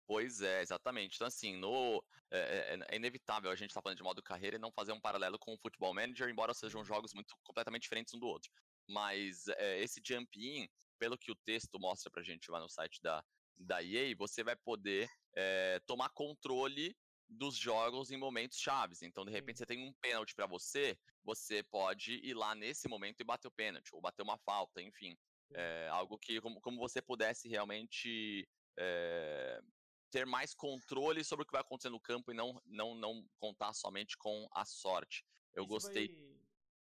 Pois é, exatamente. Então, assim, no, é, é, é inevitável a gente estar tá falando de modo carreira e não fazer um paralelo com o Football Manager, embora sejam jogos muito completamente diferentes um do outro. Mas é, esse jump in, pelo que o texto mostra pra gente lá no site da, da EA, você vai poder é, tomar controle dos jogos em momentos chaves. Então, de repente, você tem um pênalti para você, você pode ir lá nesse momento e bater o pênalti, ou bater uma falta, enfim. É, algo que, como, como você pudesse realmente é, ter mais controle sobre o que vai acontecer no campo e não, não, não contar somente com a sorte. Eu isso gostei. Vai,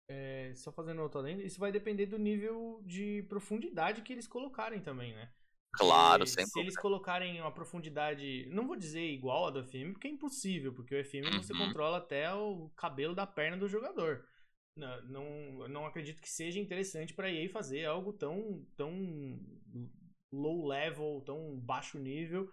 é, só fazendo outro além, isso vai depender do nível de profundidade que eles colocarem também, né? Claro, sempre. Se eles colocarem uma profundidade, não vou dizer igual a do FM, porque é impossível, porque o FM uhum. você controla até o cabelo da perna do jogador. Não, não, não acredito que seja interessante para EA fazer algo tão, tão low level, tão baixo nível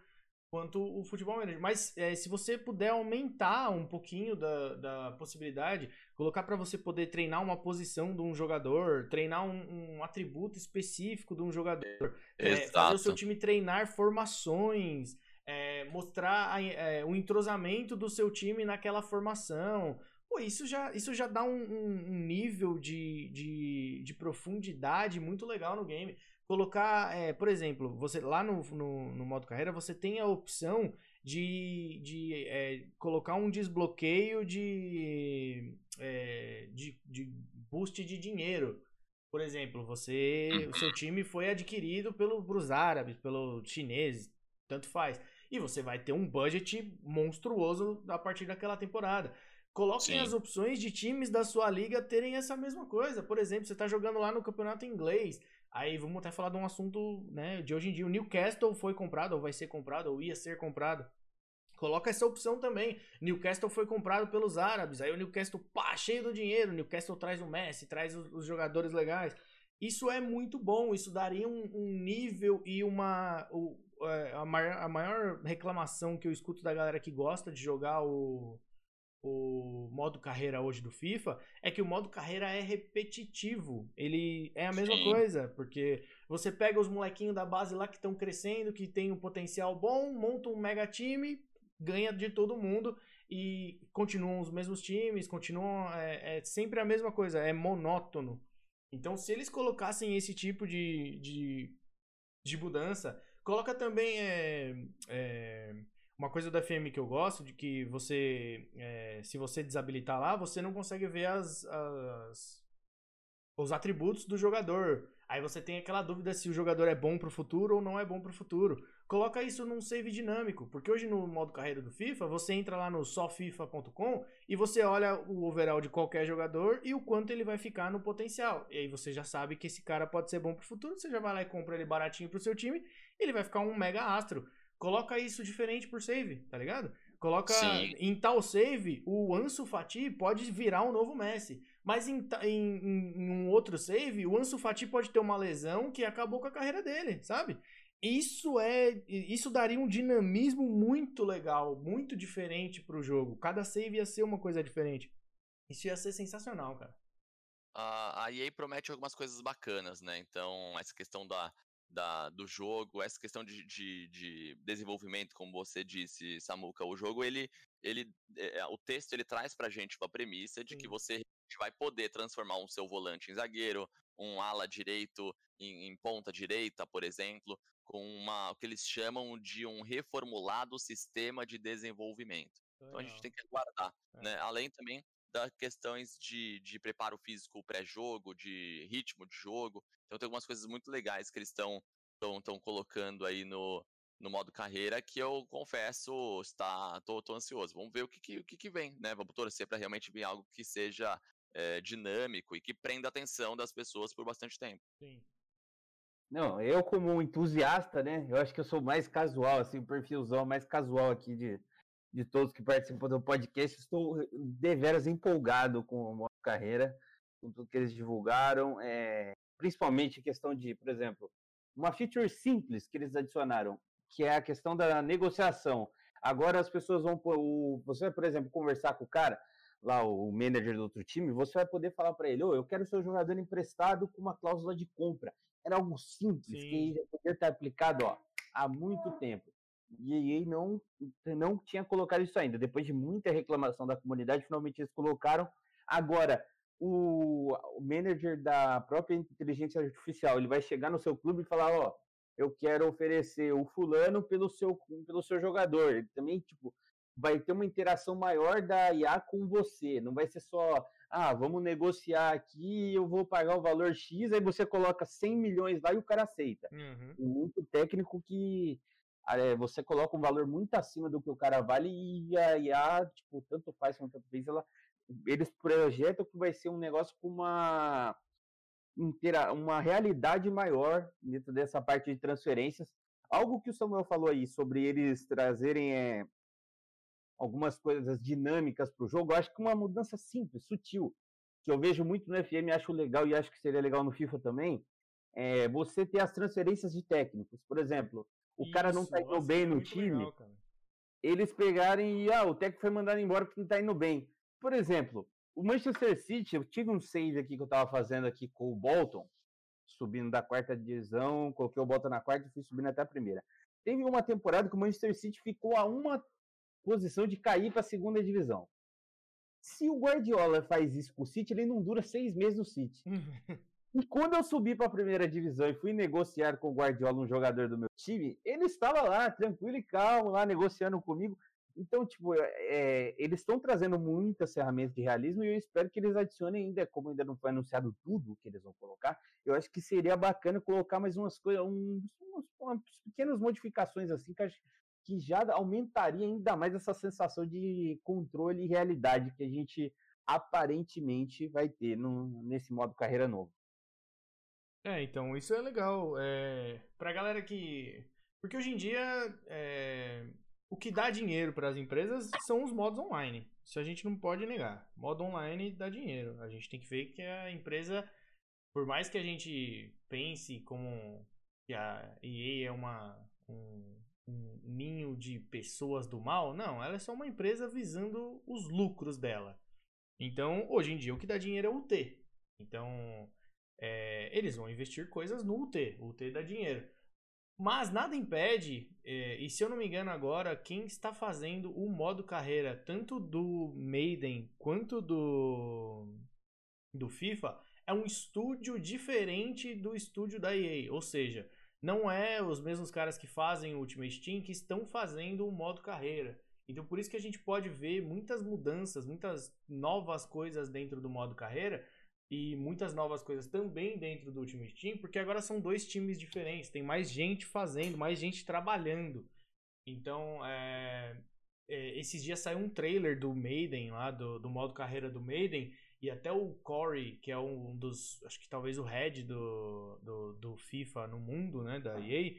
quanto o Futebol Manager. Mas é, se você puder aumentar um pouquinho da, da possibilidade, colocar para você poder treinar uma posição de um jogador, treinar um, um atributo específico de um jogador, é, fazer o seu time treinar formações, é, mostrar a, é, o entrosamento do seu time naquela formação. Pô, isso já, isso já dá um, um nível de, de, de profundidade muito legal no game colocar, é, por exemplo, você lá no, no, no, modo carreira você tem a opção de, de é, colocar um desbloqueio de, é, de, de boost de dinheiro. Por exemplo, você, o seu time foi adquirido pelos árabes, pelos chineses, tanto faz. E você vai ter um budget monstruoso a partir daquela temporada. Coloquem Sim. as opções de times da sua liga terem essa mesma coisa. Por exemplo, você está jogando lá no campeonato inglês. Aí vamos até falar de um assunto né, de hoje em dia. O Newcastle foi comprado, ou vai ser comprado, ou ia ser comprado. Coloca essa opção também. Newcastle foi comprado pelos árabes. Aí o Newcastle, pá, cheio do dinheiro. O Newcastle traz o Messi, traz os, os jogadores legais. Isso é muito bom. Isso daria um, um nível e uma. O, é, a, maior, a maior reclamação que eu escuto da galera que gosta de jogar o, o modo carreira hoje do FIFA é que o modo carreira é repetitivo. Ele é a mesma Sim. coisa, porque você pega os molequinhos da base lá que estão crescendo, que tem um potencial bom, monta um mega time, ganha de todo mundo e continuam os mesmos times, continuam. É, é sempre a mesma coisa, é monótono. Então, se eles colocassem esse tipo de, de, de mudança, coloca também. É, é, uma coisa do FM que eu gosto, de que você, é, se você desabilitar lá, você não consegue ver as, as, os atributos do jogador. Aí você tem aquela dúvida se o jogador é bom pro futuro ou não é bom pro futuro. Coloca isso num save dinâmico, porque hoje no modo carreira do FIFA, você entra lá no sofifa.com e você olha o overall de qualquer jogador e o quanto ele vai ficar no potencial. E aí você já sabe que esse cara pode ser bom pro futuro, você já vai lá e compra ele baratinho pro seu time, ele vai ficar um mega astro. Coloca isso diferente por save, tá ligado? Coloca Sim. em tal save, o Ansu Fati pode virar um novo Messi. Mas em, em, em, um outro save, o Ansu Fati pode ter uma lesão que acabou com a carreira dele, sabe? Isso é, isso daria um dinamismo muito legal, muito diferente pro jogo. Cada save ia ser uma coisa diferente. Isso ia ser sensacional, cara. a EA promete algumas coisas bacanas, né? Então, essa questão da, da, do jogo, essa questão de, de, de, desenvolvimento, como você disse, Samuca, o jogo, ele, ele é, o texto, ele traz pra gente uma premissa de Sim. que você vai poder transformar um seu volante em zagueiro, um ala direito em, em ponta direita, por exemplo, com uma, o que eles chamam de um reformulado sistema de desenvolvimento. Então a gente tem que aguardar, é. né? Além também das questões de, de preparo físico pré-jogo, de ritmo de jogo. Então tem algumas coisas muito legais que eles estão estão colocando aí no, no modo carreira que eu confesso está tô, tô ansioso. Vamos ver o que, que, o que, que vem, né? Vamos torcer para realmente vir algo que seja é, dinâmico e que prenda a atenção das pessoas por bastante tempo. Sim. Não, eu como entusiasta, né? Eu acho que eu sou mais casual, assim, o perfilzão mais casual aqui de, de todos que participam do podcast. Estou deveras empolgado com a modo carreira, com tudo que eles divulgaram, é, principalmente a questão de, por exemplo, uma feature simples que eles adicionaram, que é a questão da negociação. Agora as pessoas vão, o, você vai, por exemplo, conversar com o cara, lá o manager do outro time, você vai poder falar para ele, oh, eu quero seu jogador emprestado com uma cláusula de compra. Era algo simples Sim. que já poderia ter aplicado ó, há muito tempo. E EA não, não tinha colocado isso ainda. Depois de muita reclamação da comunidade, finalmente eles colocaram. Agora, o, o manager da própria inteligência artificial, ele vai chegar no seu clube e falar, ó, eu quero oferecer o fulano pelo seu, pelo seu jogador. Ele também, tipo, vai ter uma interação maior da IA com você. Não vai ser só, ah, vamos negociar aqui, eu vou pagar o valor X, aí você coloca 100 milhões lá e o cara aceita. Uhum. Muito técnico que você coloca um valor muito acima do que o cara vale e a IA, tipo, tanto faz quanto fez, ela, eles projetam que vai ser um negócio com uma uma realidade maior dentro dessa parte de transferências. Algo que o Samuel falou aí sobre eles trazerem é, algumas coisas dinâmicas para o jogo, eu acho que uma mudança simples, sutil, que eu vejo muito no FM, acho legal e acho que seria legal no FIFA também, é você ter as transferências de técnicos. Por exemplo, o Isso, cara não está indo bem no time, legal, eles pegarem e, ah, o técnico foi mandado embora porque não está indo bem. Por exemplo, o Manchester City, eu tive um save aqui que eu estava fazendo aqui com o Bolton, subindo da quarta divisão, coloquei o Bolton na quarta e fui subindo até a primeira. Teve uma temporada que o Manchester City ficou a uma posição de cair para a segunda divisão. Se o Guardiola faz isso com o City, ele não dura seis meses no City. e quando eu subi para a primeira divisão e fui negociar com o Guardiola, um jogador do meu time, ele estava lá, tranquilo e calmo, lá negociando comigo. Então, tipo, é, eles estão trazendo muitas ferramentas de realismo e eu espero que eles adicionem ainda, como ainda não foi anunciado tudo que eles vão colocar, eu acho que seria bacana colocar mais umas coisas, uns, umas pequenas modificações assim, que, que já aumentaria ainda mais essa sensação de controle e realidade que a gente aparentemente vai ter no, nesse modo carreira novo. É, então, isso é legal. É, pra galera que. Porque hoje em dia. É o que dá dinheiro para as empresas são os modos online. Isso a gente não pode negar. Modo online dá dinheiro. A gente tem que ver que a empresa, por mais que a gente pense como que a EA é uma, um, um ninho de pessoas do mal, não, ela é só uma empresa visando os lucros dela. Então, hoje em dia, o que dá dinheiro é o UT. Então, é, eles vão investir coisas no UT. O UT dá dinheiro. Mas nada impede, é, e se eu não me engano agora, quem está fazendo o modo carreira, tanto do Maiden quanto do, do FIFA, é um estúdio diferente do estúdio da EA. Ou seja, não é os mesmos caras que fazem o Ultimate Team que estão fazendo o modo carreira. Então por isso que a gente pode ver muitas mudanças, muitas novas coisas dentro do modo carreira, e muitas novas coisas também dentro do Ultimate Team, porque agora são dois times diferentes, tem mais gente fazendo, mais gente trabalhando. Então, é, é, esses dias saiu um trailer do Maiden lá, do, do modo carreira do Maiden, e até o Corey, que é um dos, acho que talvez o head do, do, do FIFA no mundo, né, da EA,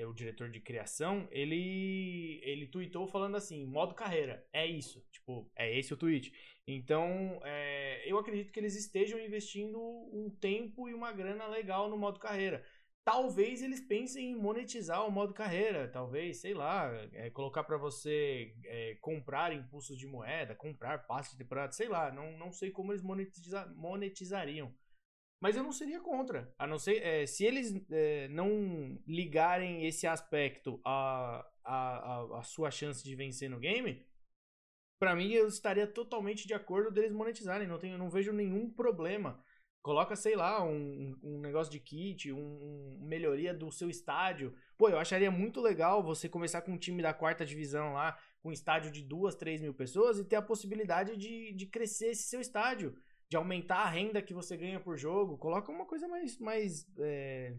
é o diretor de criação, ele ele tweetou falando assim, modo carreira, é isso, tipo, é esse o tweet. Então, é, eu acredito que eles estejam investindo um tempo e uma grana legal no modo carreira. Talvez eles pensem em monetizar o modo carreira, talvez, sei lá, é, colocar para você é, comprar impulsos de moeda, comprar passes de temporada, sei lá, não, não sei como eles monetiza monetizariam. Mas eu não seria contra. A não ser. É, se eles é, não ligarem esse aspecto à, à, à, sua chance de vencer no game, para mim eu estaria totalmente de acordo deles monetizarem. Não, tenho, não vejo nenhum problema. Coloca, sei lá, um, um negócio de kit, um, um, melhoria do seu estádio. Pô, eu acharia muito legal você começar com um time da quarta divisão lá, com um estádio de duas, três mil pessoas e ter a possibilidade de, de crescer esse seu estádio de aumentar a renda que você ganha por jogo, coloca uma coisa mais, mais, é,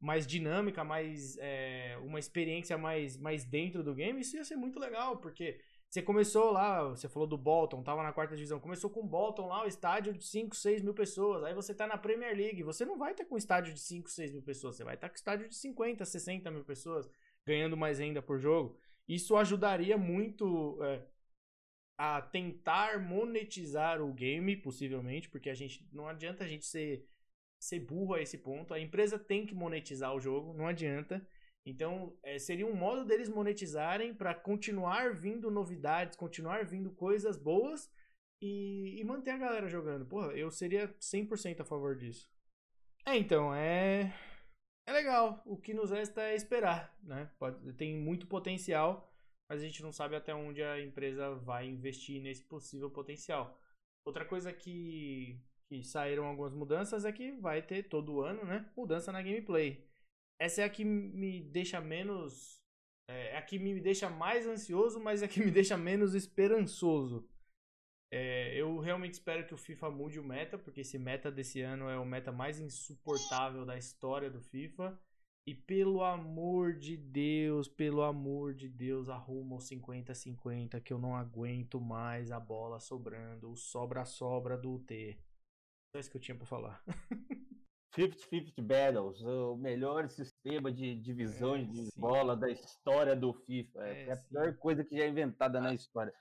mais dinâmica, mais é, uma experiência mais, mais dentro do game, isso ia ser muito legal, porque você começou lá, você falou do Bolton, tava na quarta divisão, começou com o Bolton lá, o estádio de 5, 6 mil pessoas, aí você tá na Premier League, você não vai estar com um estádio de 5, 6 mil pessoas, você vai estar com um estádio de 50, 60 mil pessoas, ganhando mais renda por jogo. Isso ajudaria muito é, a tentar monetizar o game, possivelmente, porque a gente não adianta a gente ser, ser burro a esse ponto. A empresa tem que monetizar o jogo, não adianta. Então, é, seria um modo deles monetizarem para continuar vindo novidades, continuar vindo coisas boas e, e manter a galera jogando. Porra, eu seria 100% a favor disso. É, então, é. é legal. O que nos resta é esperar, né? Pode, tem muito potencial, mas a gente não sabe até onde a empresa vai investir nesse possível potencial. Outra coisa que, que saíram algumas mudanças é que vai ter todo ano, né? Mudança na gameplay. Essa é a que me deixa menos. É, é a que me deixa mais ansioso, mas é a que me deixa menos esperançoso. É, eu realmente espero que o FIFA mude o meta, porque esse meta desse ano é o meta mais insuportável da história do FIFA. E pelo amor de Deus, pelo amor de Deus, arruma o 50-50 que eu não aguento mais a bola sobrando, o sobra-sobra do UT. Só isso que eu tinha pra falar. 50-50 Battles, o melhor sistema de divisão é, de sim. bola da história do FIFA. É, é a sim. pior coisa que já é inventada ah. na história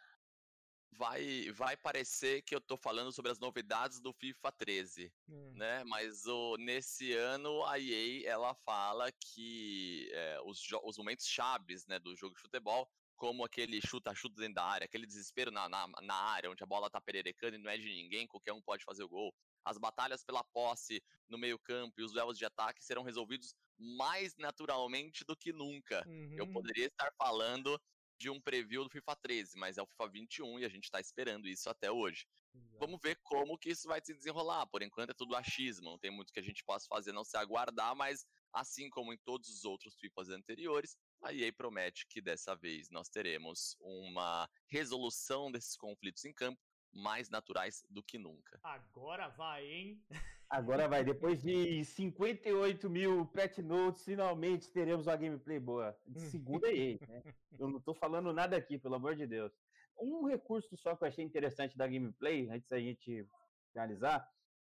vai, vai parecer que eu tô falando sobre as novidades do FIFA 13, hum. né? Mas o, nesse ano a EA ela fala que é, os, os momentos chaves né, do jogo de futebol, como aquele chuta-chuta dentro da área, aquele desespero na, na, na, área, onde a bola tá pererecando e não é de ninguém, qualquer um pode fazer o gol. As batalhas pela posse no meio-campo e os duelos de ataque serão resolvidos mais naturalmente do que nunca. Uhum. Eu poderia estar falando de um preview do FIFA 13, mas é o FIFA 21 e a gente está esperando isso até hoje. Exato. Vamos ver como que isso vai se desenrolar. Por enquanto é tudo achismo, não tem muito que a gente possa fazer não se aguardar, mas assim como em todos os outros FIFAs anteriores, a EA promete que dessa vez nós teremos uma resolução desses conflitos em campo mais naturais do que nunca. Agora vai, hein? Agora vai. Depois de 58 mil pet notes, finalmente teremos uma gameplay boa. De segunda EA, né? Eu não tô falando nada aqui, pelo amor de Deus. Um recurso só que eu achei interessante da gameplay, antes da gente finalizar,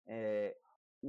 é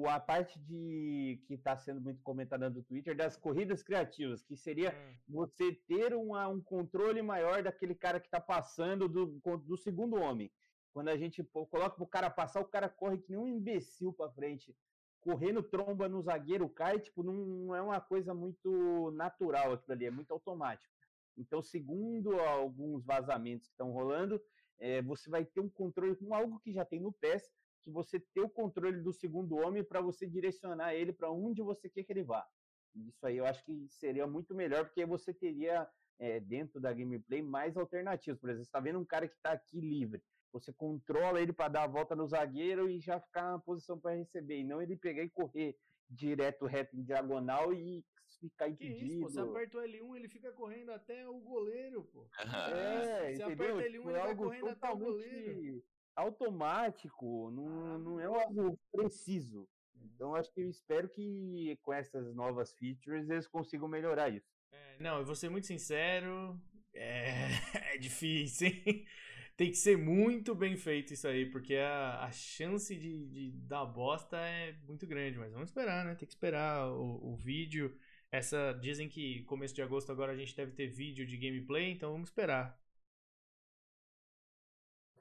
a parte de que está sendo muito comentada no Twitter das corridas criativas, que seria hum. você ter uma, um controle maior daquele cara que está passando do, do segundo homem. Quando a gente coloca pro cara passar, o cara corre que nem um imbecil para frente. Correndo tromba no zagueiro, cai, tipo, não é uma coisa muito natural aquilo ali, é muito automático. Então, segundo alguns vazamentos que estão rolando, é, você vai ter um controle com algo que já tem no PES, que você ter o controle do segundo homem para você direcionar ele para onde você quer que ele vá. Isso aí eu acho que seria muito melhor, porque você teria é, dentro da gameplay mais alternativas. Por exemplo, você está vendo um cara que está aqui livre você controla ele para dar a volta no zagueiro e já ficar na posição para receber, e não ele pegar e correr direto, reto, em diagonal e ficar impedido. Que isso, pô, você aperta o L1, ele fica correndo até o goleiro, pô. É, você entendeu? aperta L1, tipo, ele é vai correndo até o goleiro. Automático, não, ah, não é algo preciso. Então acho que eu espero que com essas novas features eles consigam melhorar isso. É, não, eu vou ser muito sincero, é, é difícil, hein? Tem que ser muito bem feito isso aí, porque a, a chance de, de dar bosta é muito grande. Mas vamos esperar, né? Tem que esperar o, o vídeo. Essa dizem que começo de agosto agora a gente deve ter vídeo de gameplay, então vamos esperar.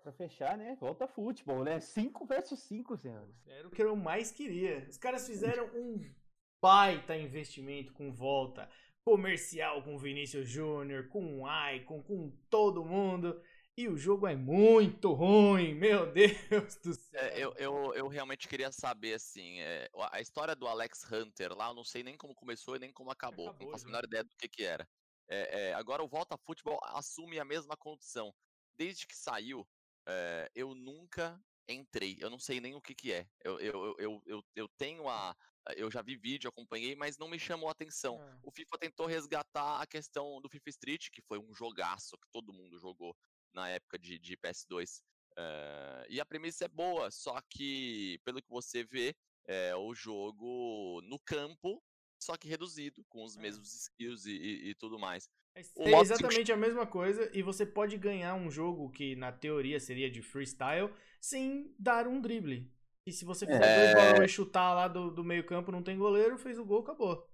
Pra fechar, né? Volta futebol, né? 5 versus 5, senhores. Era o que eu mais queria. Os caras fizeram um baita investimento com volta comercial com Vinícius Júnior, com Icon, com todo mundo. E o jogo é muito ruim, meu Deus do céu. É, eu, eu, eu realmente queria saber, assim, é, a história do Alex Hunter lá, eu não sei nem como começou e nem como acabou. acabou não faço a menor ideia do que, que era. É, é, agora o Volta Futebol assume a mesma condição. Desde que saiu, é, eu nunca entrei. Eu não sei nem o que, que é. Eu, eu, eu, eu, eu tenho a. Eu já vi vídeo, acompanhei, mas não me chamou a atenção. É. O FIFA tentou resgatar a questão do FIFA Street, que foi um jogaço que todo mundo jogou na época de, de PS2. Uh, eh, e a premissa é boa, só que, pelo que você vê, é o jogo no campo, só que reduzido, com os é. mesmos skills e, e, e tudo mais. É, é exatamente a mesma coisa, e você pode ganhar um jogo que na teoria seria de freestyle sem dar um drible. E se você fizer é... dois balões e chutar lá do, do meio campo, não tem goleiro, fez o gol, acabou.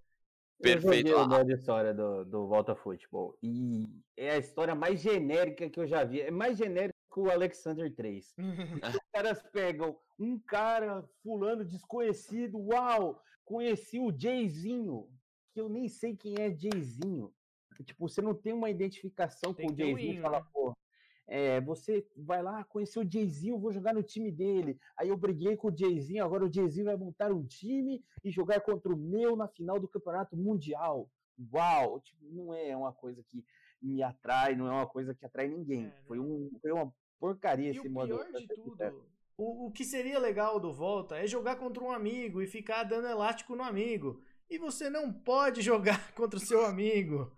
Perfeito. Eu joguei a história do, do Volta Futebol. E é a história mais genérica que eu já vi. É mais genérica que o Alexander 3. Os caras pegam um cara fulano desconhecido. Uau! Conheci o Jayzinho. Que eu nem sei quem é Jayzinho. Tipo, você não tem uma identificação tem com o Jayzinho. Fala, né? pô. É, você vai lá conhecer o Jayzinho, vou jogar no time dele. Aí eu briguei com o Jayzinho, agora o Jayzinho vai montar um time e jogar contra o meu na final do campeonato mundial. Uau! Tipo, não é uma coisa que me atrai, não é uma coisa que atrai ninguém. É, né? foi, um, foi uma porcaria e esse modo. O pior de tudo, o, o que seria legal do Volta é jogar contra um amigo e ficar dando elástico no amigo. E você não pode jogar contra o seu amigo.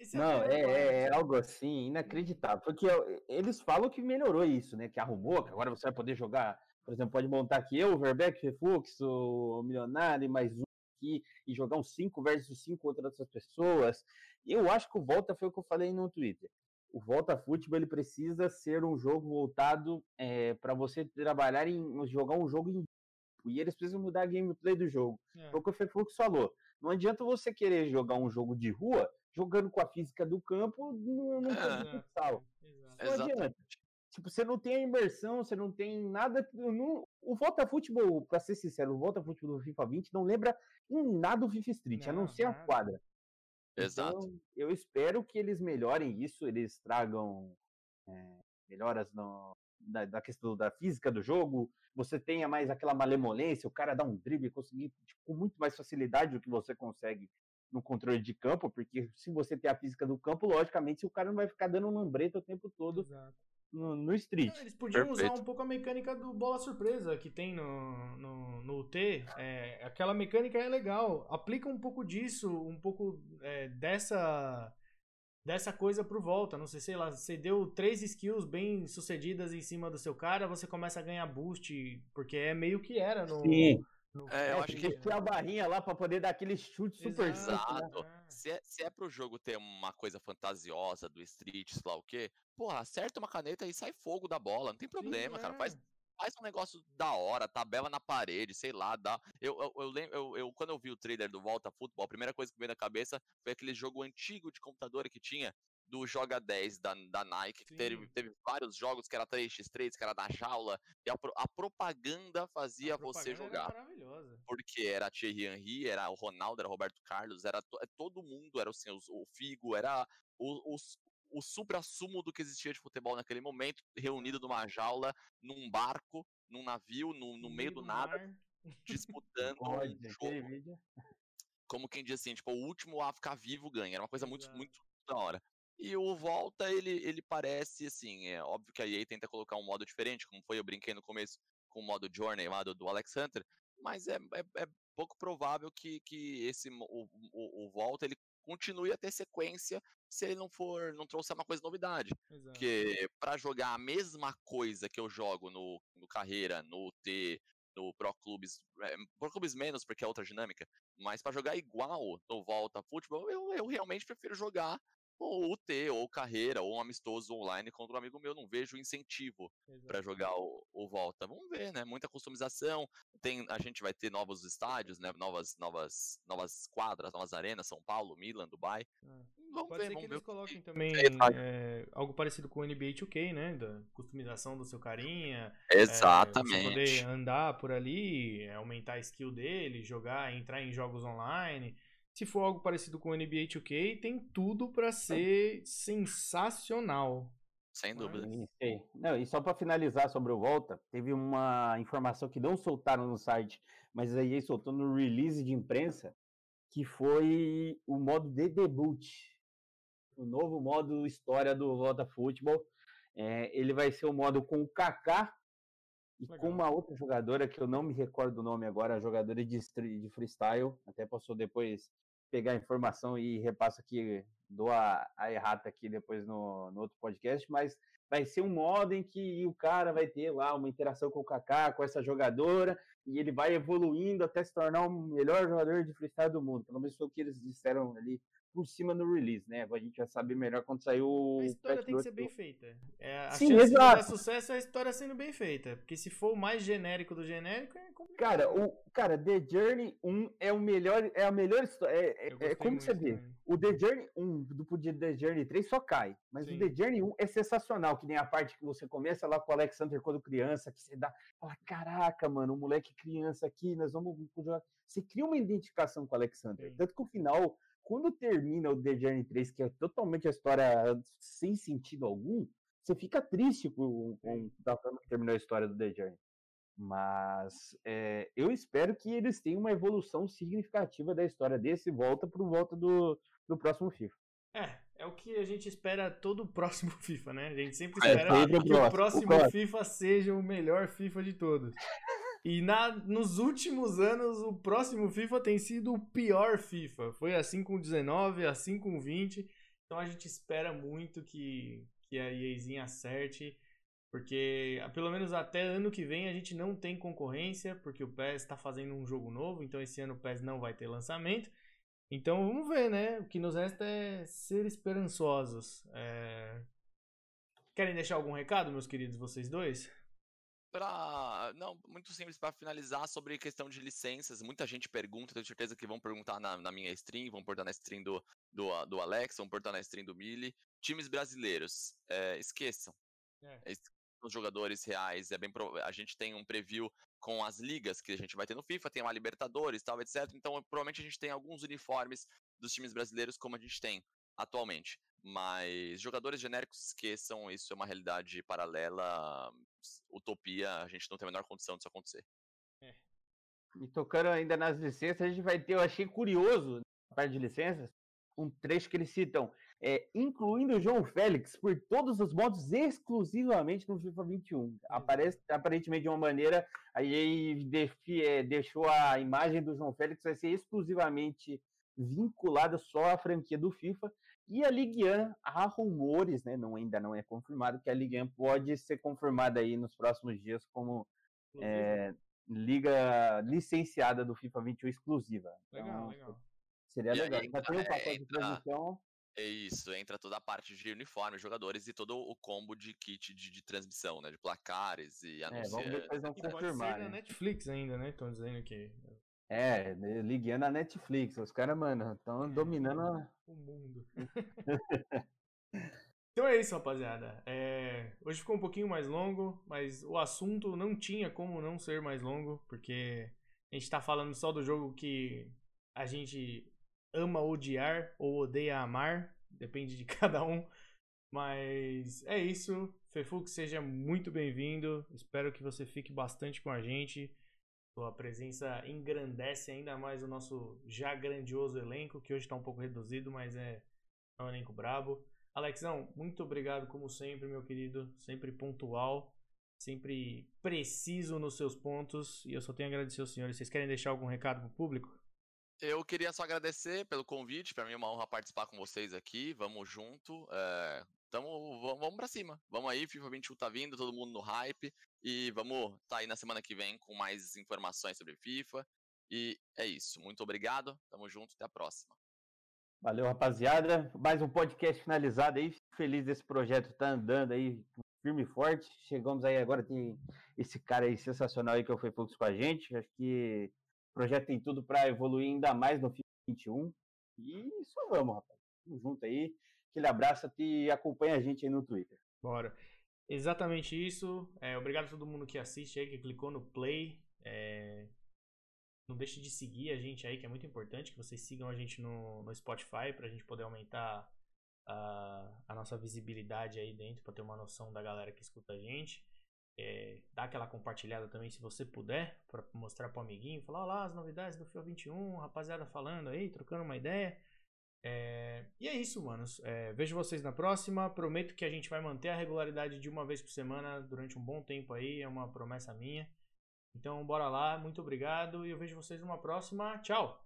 É não, é, é, é, algo assim inacreditável. Porque eles falam que melhorou isso, né? Que arrumou, que agora você vai poder jogar. Por exemplo, pode montar aqui eu, o Verbeck, Refux, o Milionário e mais um aqui e jogar um 5 versus 5 outras pessoas. Eu acho que o Volta foi o que eu falei no Twitter. O Volta Futebol ele precisa ser um jogo voltado é, para você trabalhar em jogar um jogo em e eles precisam mudar a gameplay do jogo. É. Foi o que o Fefux falou. Não adianta você querer jogar um jogo de rua jogando com a física do campo no, no é. futsal. Não adianta. Tipo, você não tem a imersão, você não tem nada. Não, o Volta Futebol, pra ser sincero, o Volta Futebol do FIFA 20 não lembra em nada o FIFA Street, não, a não ser nada. a quadra. Exato. Então, eu espero que eles melhorem isso, eles tragam é, melhoras no, da, da, questão da física do jogo, você tenha mais aquela malemolência, o cara dá um drible e conseguir tipo, com muito mais facilidade do que você consegue no controle de campo, porque se você tem a física do campo, logicamente o cara não vai ficar dando lambreta o tempo todo no, no Street. Eles podiam Perfeito. usar um pouco a mecânica do bola surpresa que tem no, no, no UT. É, aquela mecânica é legal. Aplica um pouco disso, um pouco é, dessa dessa coisa pro volta. Não sei, sei lá, você deu três skills bem sucedidas em cima do seu cara, você começa a ganhar boost, porque é meio que era no. Sim. No... É, eu acho que tinha a barrinha lá para poder dar aquele chute super Exato. Né? Se, é, se é pro jogo ter uma coisa fantasiosa do Street, sei lá o quê, porra, acerta uma caneta e sai fogo da bola. Não tem problema, Sim, cara. É. Faz, faz um negócio da hora, tabela na parede, sei lá, dá. Eu, eu, eu lembro, eu, eu, quando eu vi o trailer do Volta Futebol, a primeira coisa que veio na cabeça foi aquele jogo antigo de computador que tinha do Joga 10 da, da Nike, que teve, teve, vários jogos que era 3x3, que era da jaula, e a, a propaganda fazia a propaganda você jogar. Era porque era Thierry Henry, era o Ronaldo, era o Roberto Carlos, era to, todo mundo, era assim, o, o Figo, era o, os, o supra-sumo do que existia de futebol naquele momento, reunido numa jaula, num barco, num navio, no, no meio do nada, disputando um jogo. Como quem diz assim, tipo, o último a ficar vivo ganha. Era uma coisa muito, muito da hora. E o Volta, ele, ele parece, assim, é óbvio que a EA tenta colocar um modo diferente, como foi, eu brinquei no começo com o modo Journey lá do, do Alex Hunter, mas é, é, é, pouco provável que, que esse o, o, o, Volta ele continue a ter sequência se ele não for, não trouxer uma coisa novidade. Exato. Porque para jogar a mesma coisa que eu jogo no, no Carreira, no T, no Pro Clubes, é, Pro Clubes menos porque é outra dinâmica, mas para jogar igual no Volta Futebol, eu, eu realmente prefiro jogar ou UT, ou carreira, ou um amistoso online contra um amigo meu. Não vejo incentivo para jogar o, o, Volta. Vamos ver, né? Muita customização. Tem, a gente vai ter novos estádios, né? Novas, novas, novas quadras, novas arenas, São Paulo, Milan, Dubai. Ah. Vamos Pode ver, ser vamos que eles coloquem também é, algo parecido com o NBA 2K, né? Da customização do seu carinha. Exatamente. É, poder andar por ali, aumentar a skill dele, jogar, entrar em jogos online. Se for algo parecido com o NBA 2K, tem tudo para ser sensacional. Sem dúvida. Não, e só para finalizar sobre o Volta, teve uma informação que não soltaram no site, mas aí soltou no release de imprensa, que foi o modo de debut. O novo modo história do Volta Futebol. É, ele vai ser o modo com o Kaká e Legal. com uma outra jogadora que eu não me recordo o nome agora, a jogadora de, de freestyle, até passou depois pegar a informação e repasso aqui, dou a, a errata aqui depois no, no outro podcast, mas vai ser um modo em que o cara vai ter lá uma interação com o Kaká, com essa jogadora, e ele vai evoluindo até se tornar o melhor jogador de freestyle do mundo. Pelo menos foi o que eles disseram ali por cima no release, né? A gente vai saber melhor quando sair o. A história tem que ser bem feita. É, a Sim, chance exato. de dar sucesso é a história sendo bem feita. Porque se for o mais genérico do genérico, é complicado. Cara, o, cara, The Journey 1 é o melhor. É a melhor história. É, é, é como você vê. O The Journey 1 do The Journey 3 só cai. Mas Sim. o The Journey 1 é sensacional. Que nem a parte que você começa lá com o Alexander quando criança, que você dá. Fala, caraca, mano, o moleque criança aqui, nós vamos jogar. Você cria uma identificação com o Alexander. Sim. Tanto que o final quando termina o The Journey 3, que é totalmente a história sem sentido algum, você fica triste com, com da forma que terminou a história do The Journey. Mas é, eu espero que eles tenham uma evolução significativa da história desse volta para volta do, do próximo FIFA. É, é o que a gente espera todo o próximo FIFA, né? A gente sempre é, espera é, que o próximo, o FIFA seja o melhor FIFA de todos. E na, nos últimos anos, o próximo FIFA tem sido o pior FIFA. Foi assim com 19, assim com 20. Então a gente espera muito que, que a EAzinha acerte. Porque pelo menos até ano que vem a gente não tem concorrência, porque o PES está fazendo um jogo novo, então esse ano o PES não vai ter lançamento. Então vamos ver, né? O que nos resta é ser esperançosos. É... Querem deixar algum recado, meus queridos, vocês dois? Pra. Não, muito simples para finalizar sobre questão de licenças. Muita gente pergunta, tenho certeza que vão perguntar na, na minha stream, vão perguntar na stream do, do, do Alex, vão perguntar na stream do Mili. Times brasileiros, é, esqueçam. É os jogadores reais. É bem pro... A gente tem um preview com as ligas que a gente vai ter no FIFA, tem uma Libertadores, tal, etc. Então, provavelmente a gente tem alguns uniformes dos times brasileiros como a gente tem atualmente. Mas jogadores genéricos esqueçam, isso é uma realidade paralela, utopia, a gente não tem a menor condição disso acontecer. É. E tocando ainda nas licenças, a gente vai ter, eu achei curioso, a parte de licenças, um trecho que eles citam é, incluindo o João Félix por todos os modos exclusivamente no FIFA 21. Aparece aparentemente de uma maneira, aí defi, é, deixou a imagem do João Félix vai ser exclusivamente vinculada só à franquia do FIFA. E a Ligue 1, há rumores, né, não, ainda não é confirmado, que a Ligue 1 pode ser confirmada aí nos próximos dias como é, liga licenciada do FIFA 21 exclusiva. Legal, então, legal. Seria e legal. Aí, Já tem um pacote de transmissão é isso, entra toda a parte de uniforme, jogadores e todo o combo de kit de, de transmissão, né? De placares e anunciantes. É, vamos ver depois vão confirmar. Pode ser na Netflix ainda, né? Estão dizendo que. É, liguei na Netflix. Os caras, mano, estão é, dominando a... o mundo. então é isso, rapaziada. É... Hoje ficou um pouquinho mais longo, mas o assunto não tinha como não ser mais longo, porque a gente tá falando só do jogo que a gente ama odiar ou odeia amar, depende de cada um. Mas é isso. Fefux, seja muito bem-vindo. Espero que você fique bastante com a gente. Sua presença engrandece ainda mais o nosso já grandioso elenco, que hoje está um pouco reduzido, mas é um elenco brabo. Alexão, muito obrigado como sempre, meu querido. Sempre pontual, sempre preciso nos seus pontos. E eu só tenho a agradecer aos senhores. Vocês querem deixar algum recado para o público? Eu queria só agradecer pelo convite. Para mim é uma honra participar com vocês aqui. Vamos junto. É, tamo, vamos, vamos para cima. Vamos aí, FIFA 21 tá vindo, todo mundo no hype. E vamos tá aí na semana que vem com mais informações sobre FIFA. E é isso. Muito obrigado. Tamo junto. Até a próxima. Valeu, rapaziada. Mais um podcast finalizado aí. Fico feliz desse projeto tá andando aí firme e forte. Chegamos aí agora, tem esse cara aí sensacional aí que fui Fluxo com a gente. Acho que projeto tem tudo para evoluir ainda mais no 21. E só vamos, rapaz. Tamo junto aí. Aquele abraço e acompanha a gente aí no Twitter. Bora. Exatamente isso. É, obrigado a todo mundo que assiste aí, que clicou no play. É... Não deixe de seguir a gente aí, que é muito importante que vocês sigam a gente no, no Spotify para a gente poder aumentar a, a nossa visibilidade aí dentro, para ter uma noção da galera que escuta a gente. É, dá aquela compartilhada também se você puder, para mostrar pro amiguinho, falar lá as novidades do FIO 21, rapaziada falando aí, trocando uma ideia. É, e é isso, manos. É, vejo vocês na próxima. Prometo que a gente vai manter a regularidade de uma vez por semana durante um bom tempo aí, é uma promessa minha. Então bora lá, muito obrigado e eu vejo vocês numa próxima. Tchau!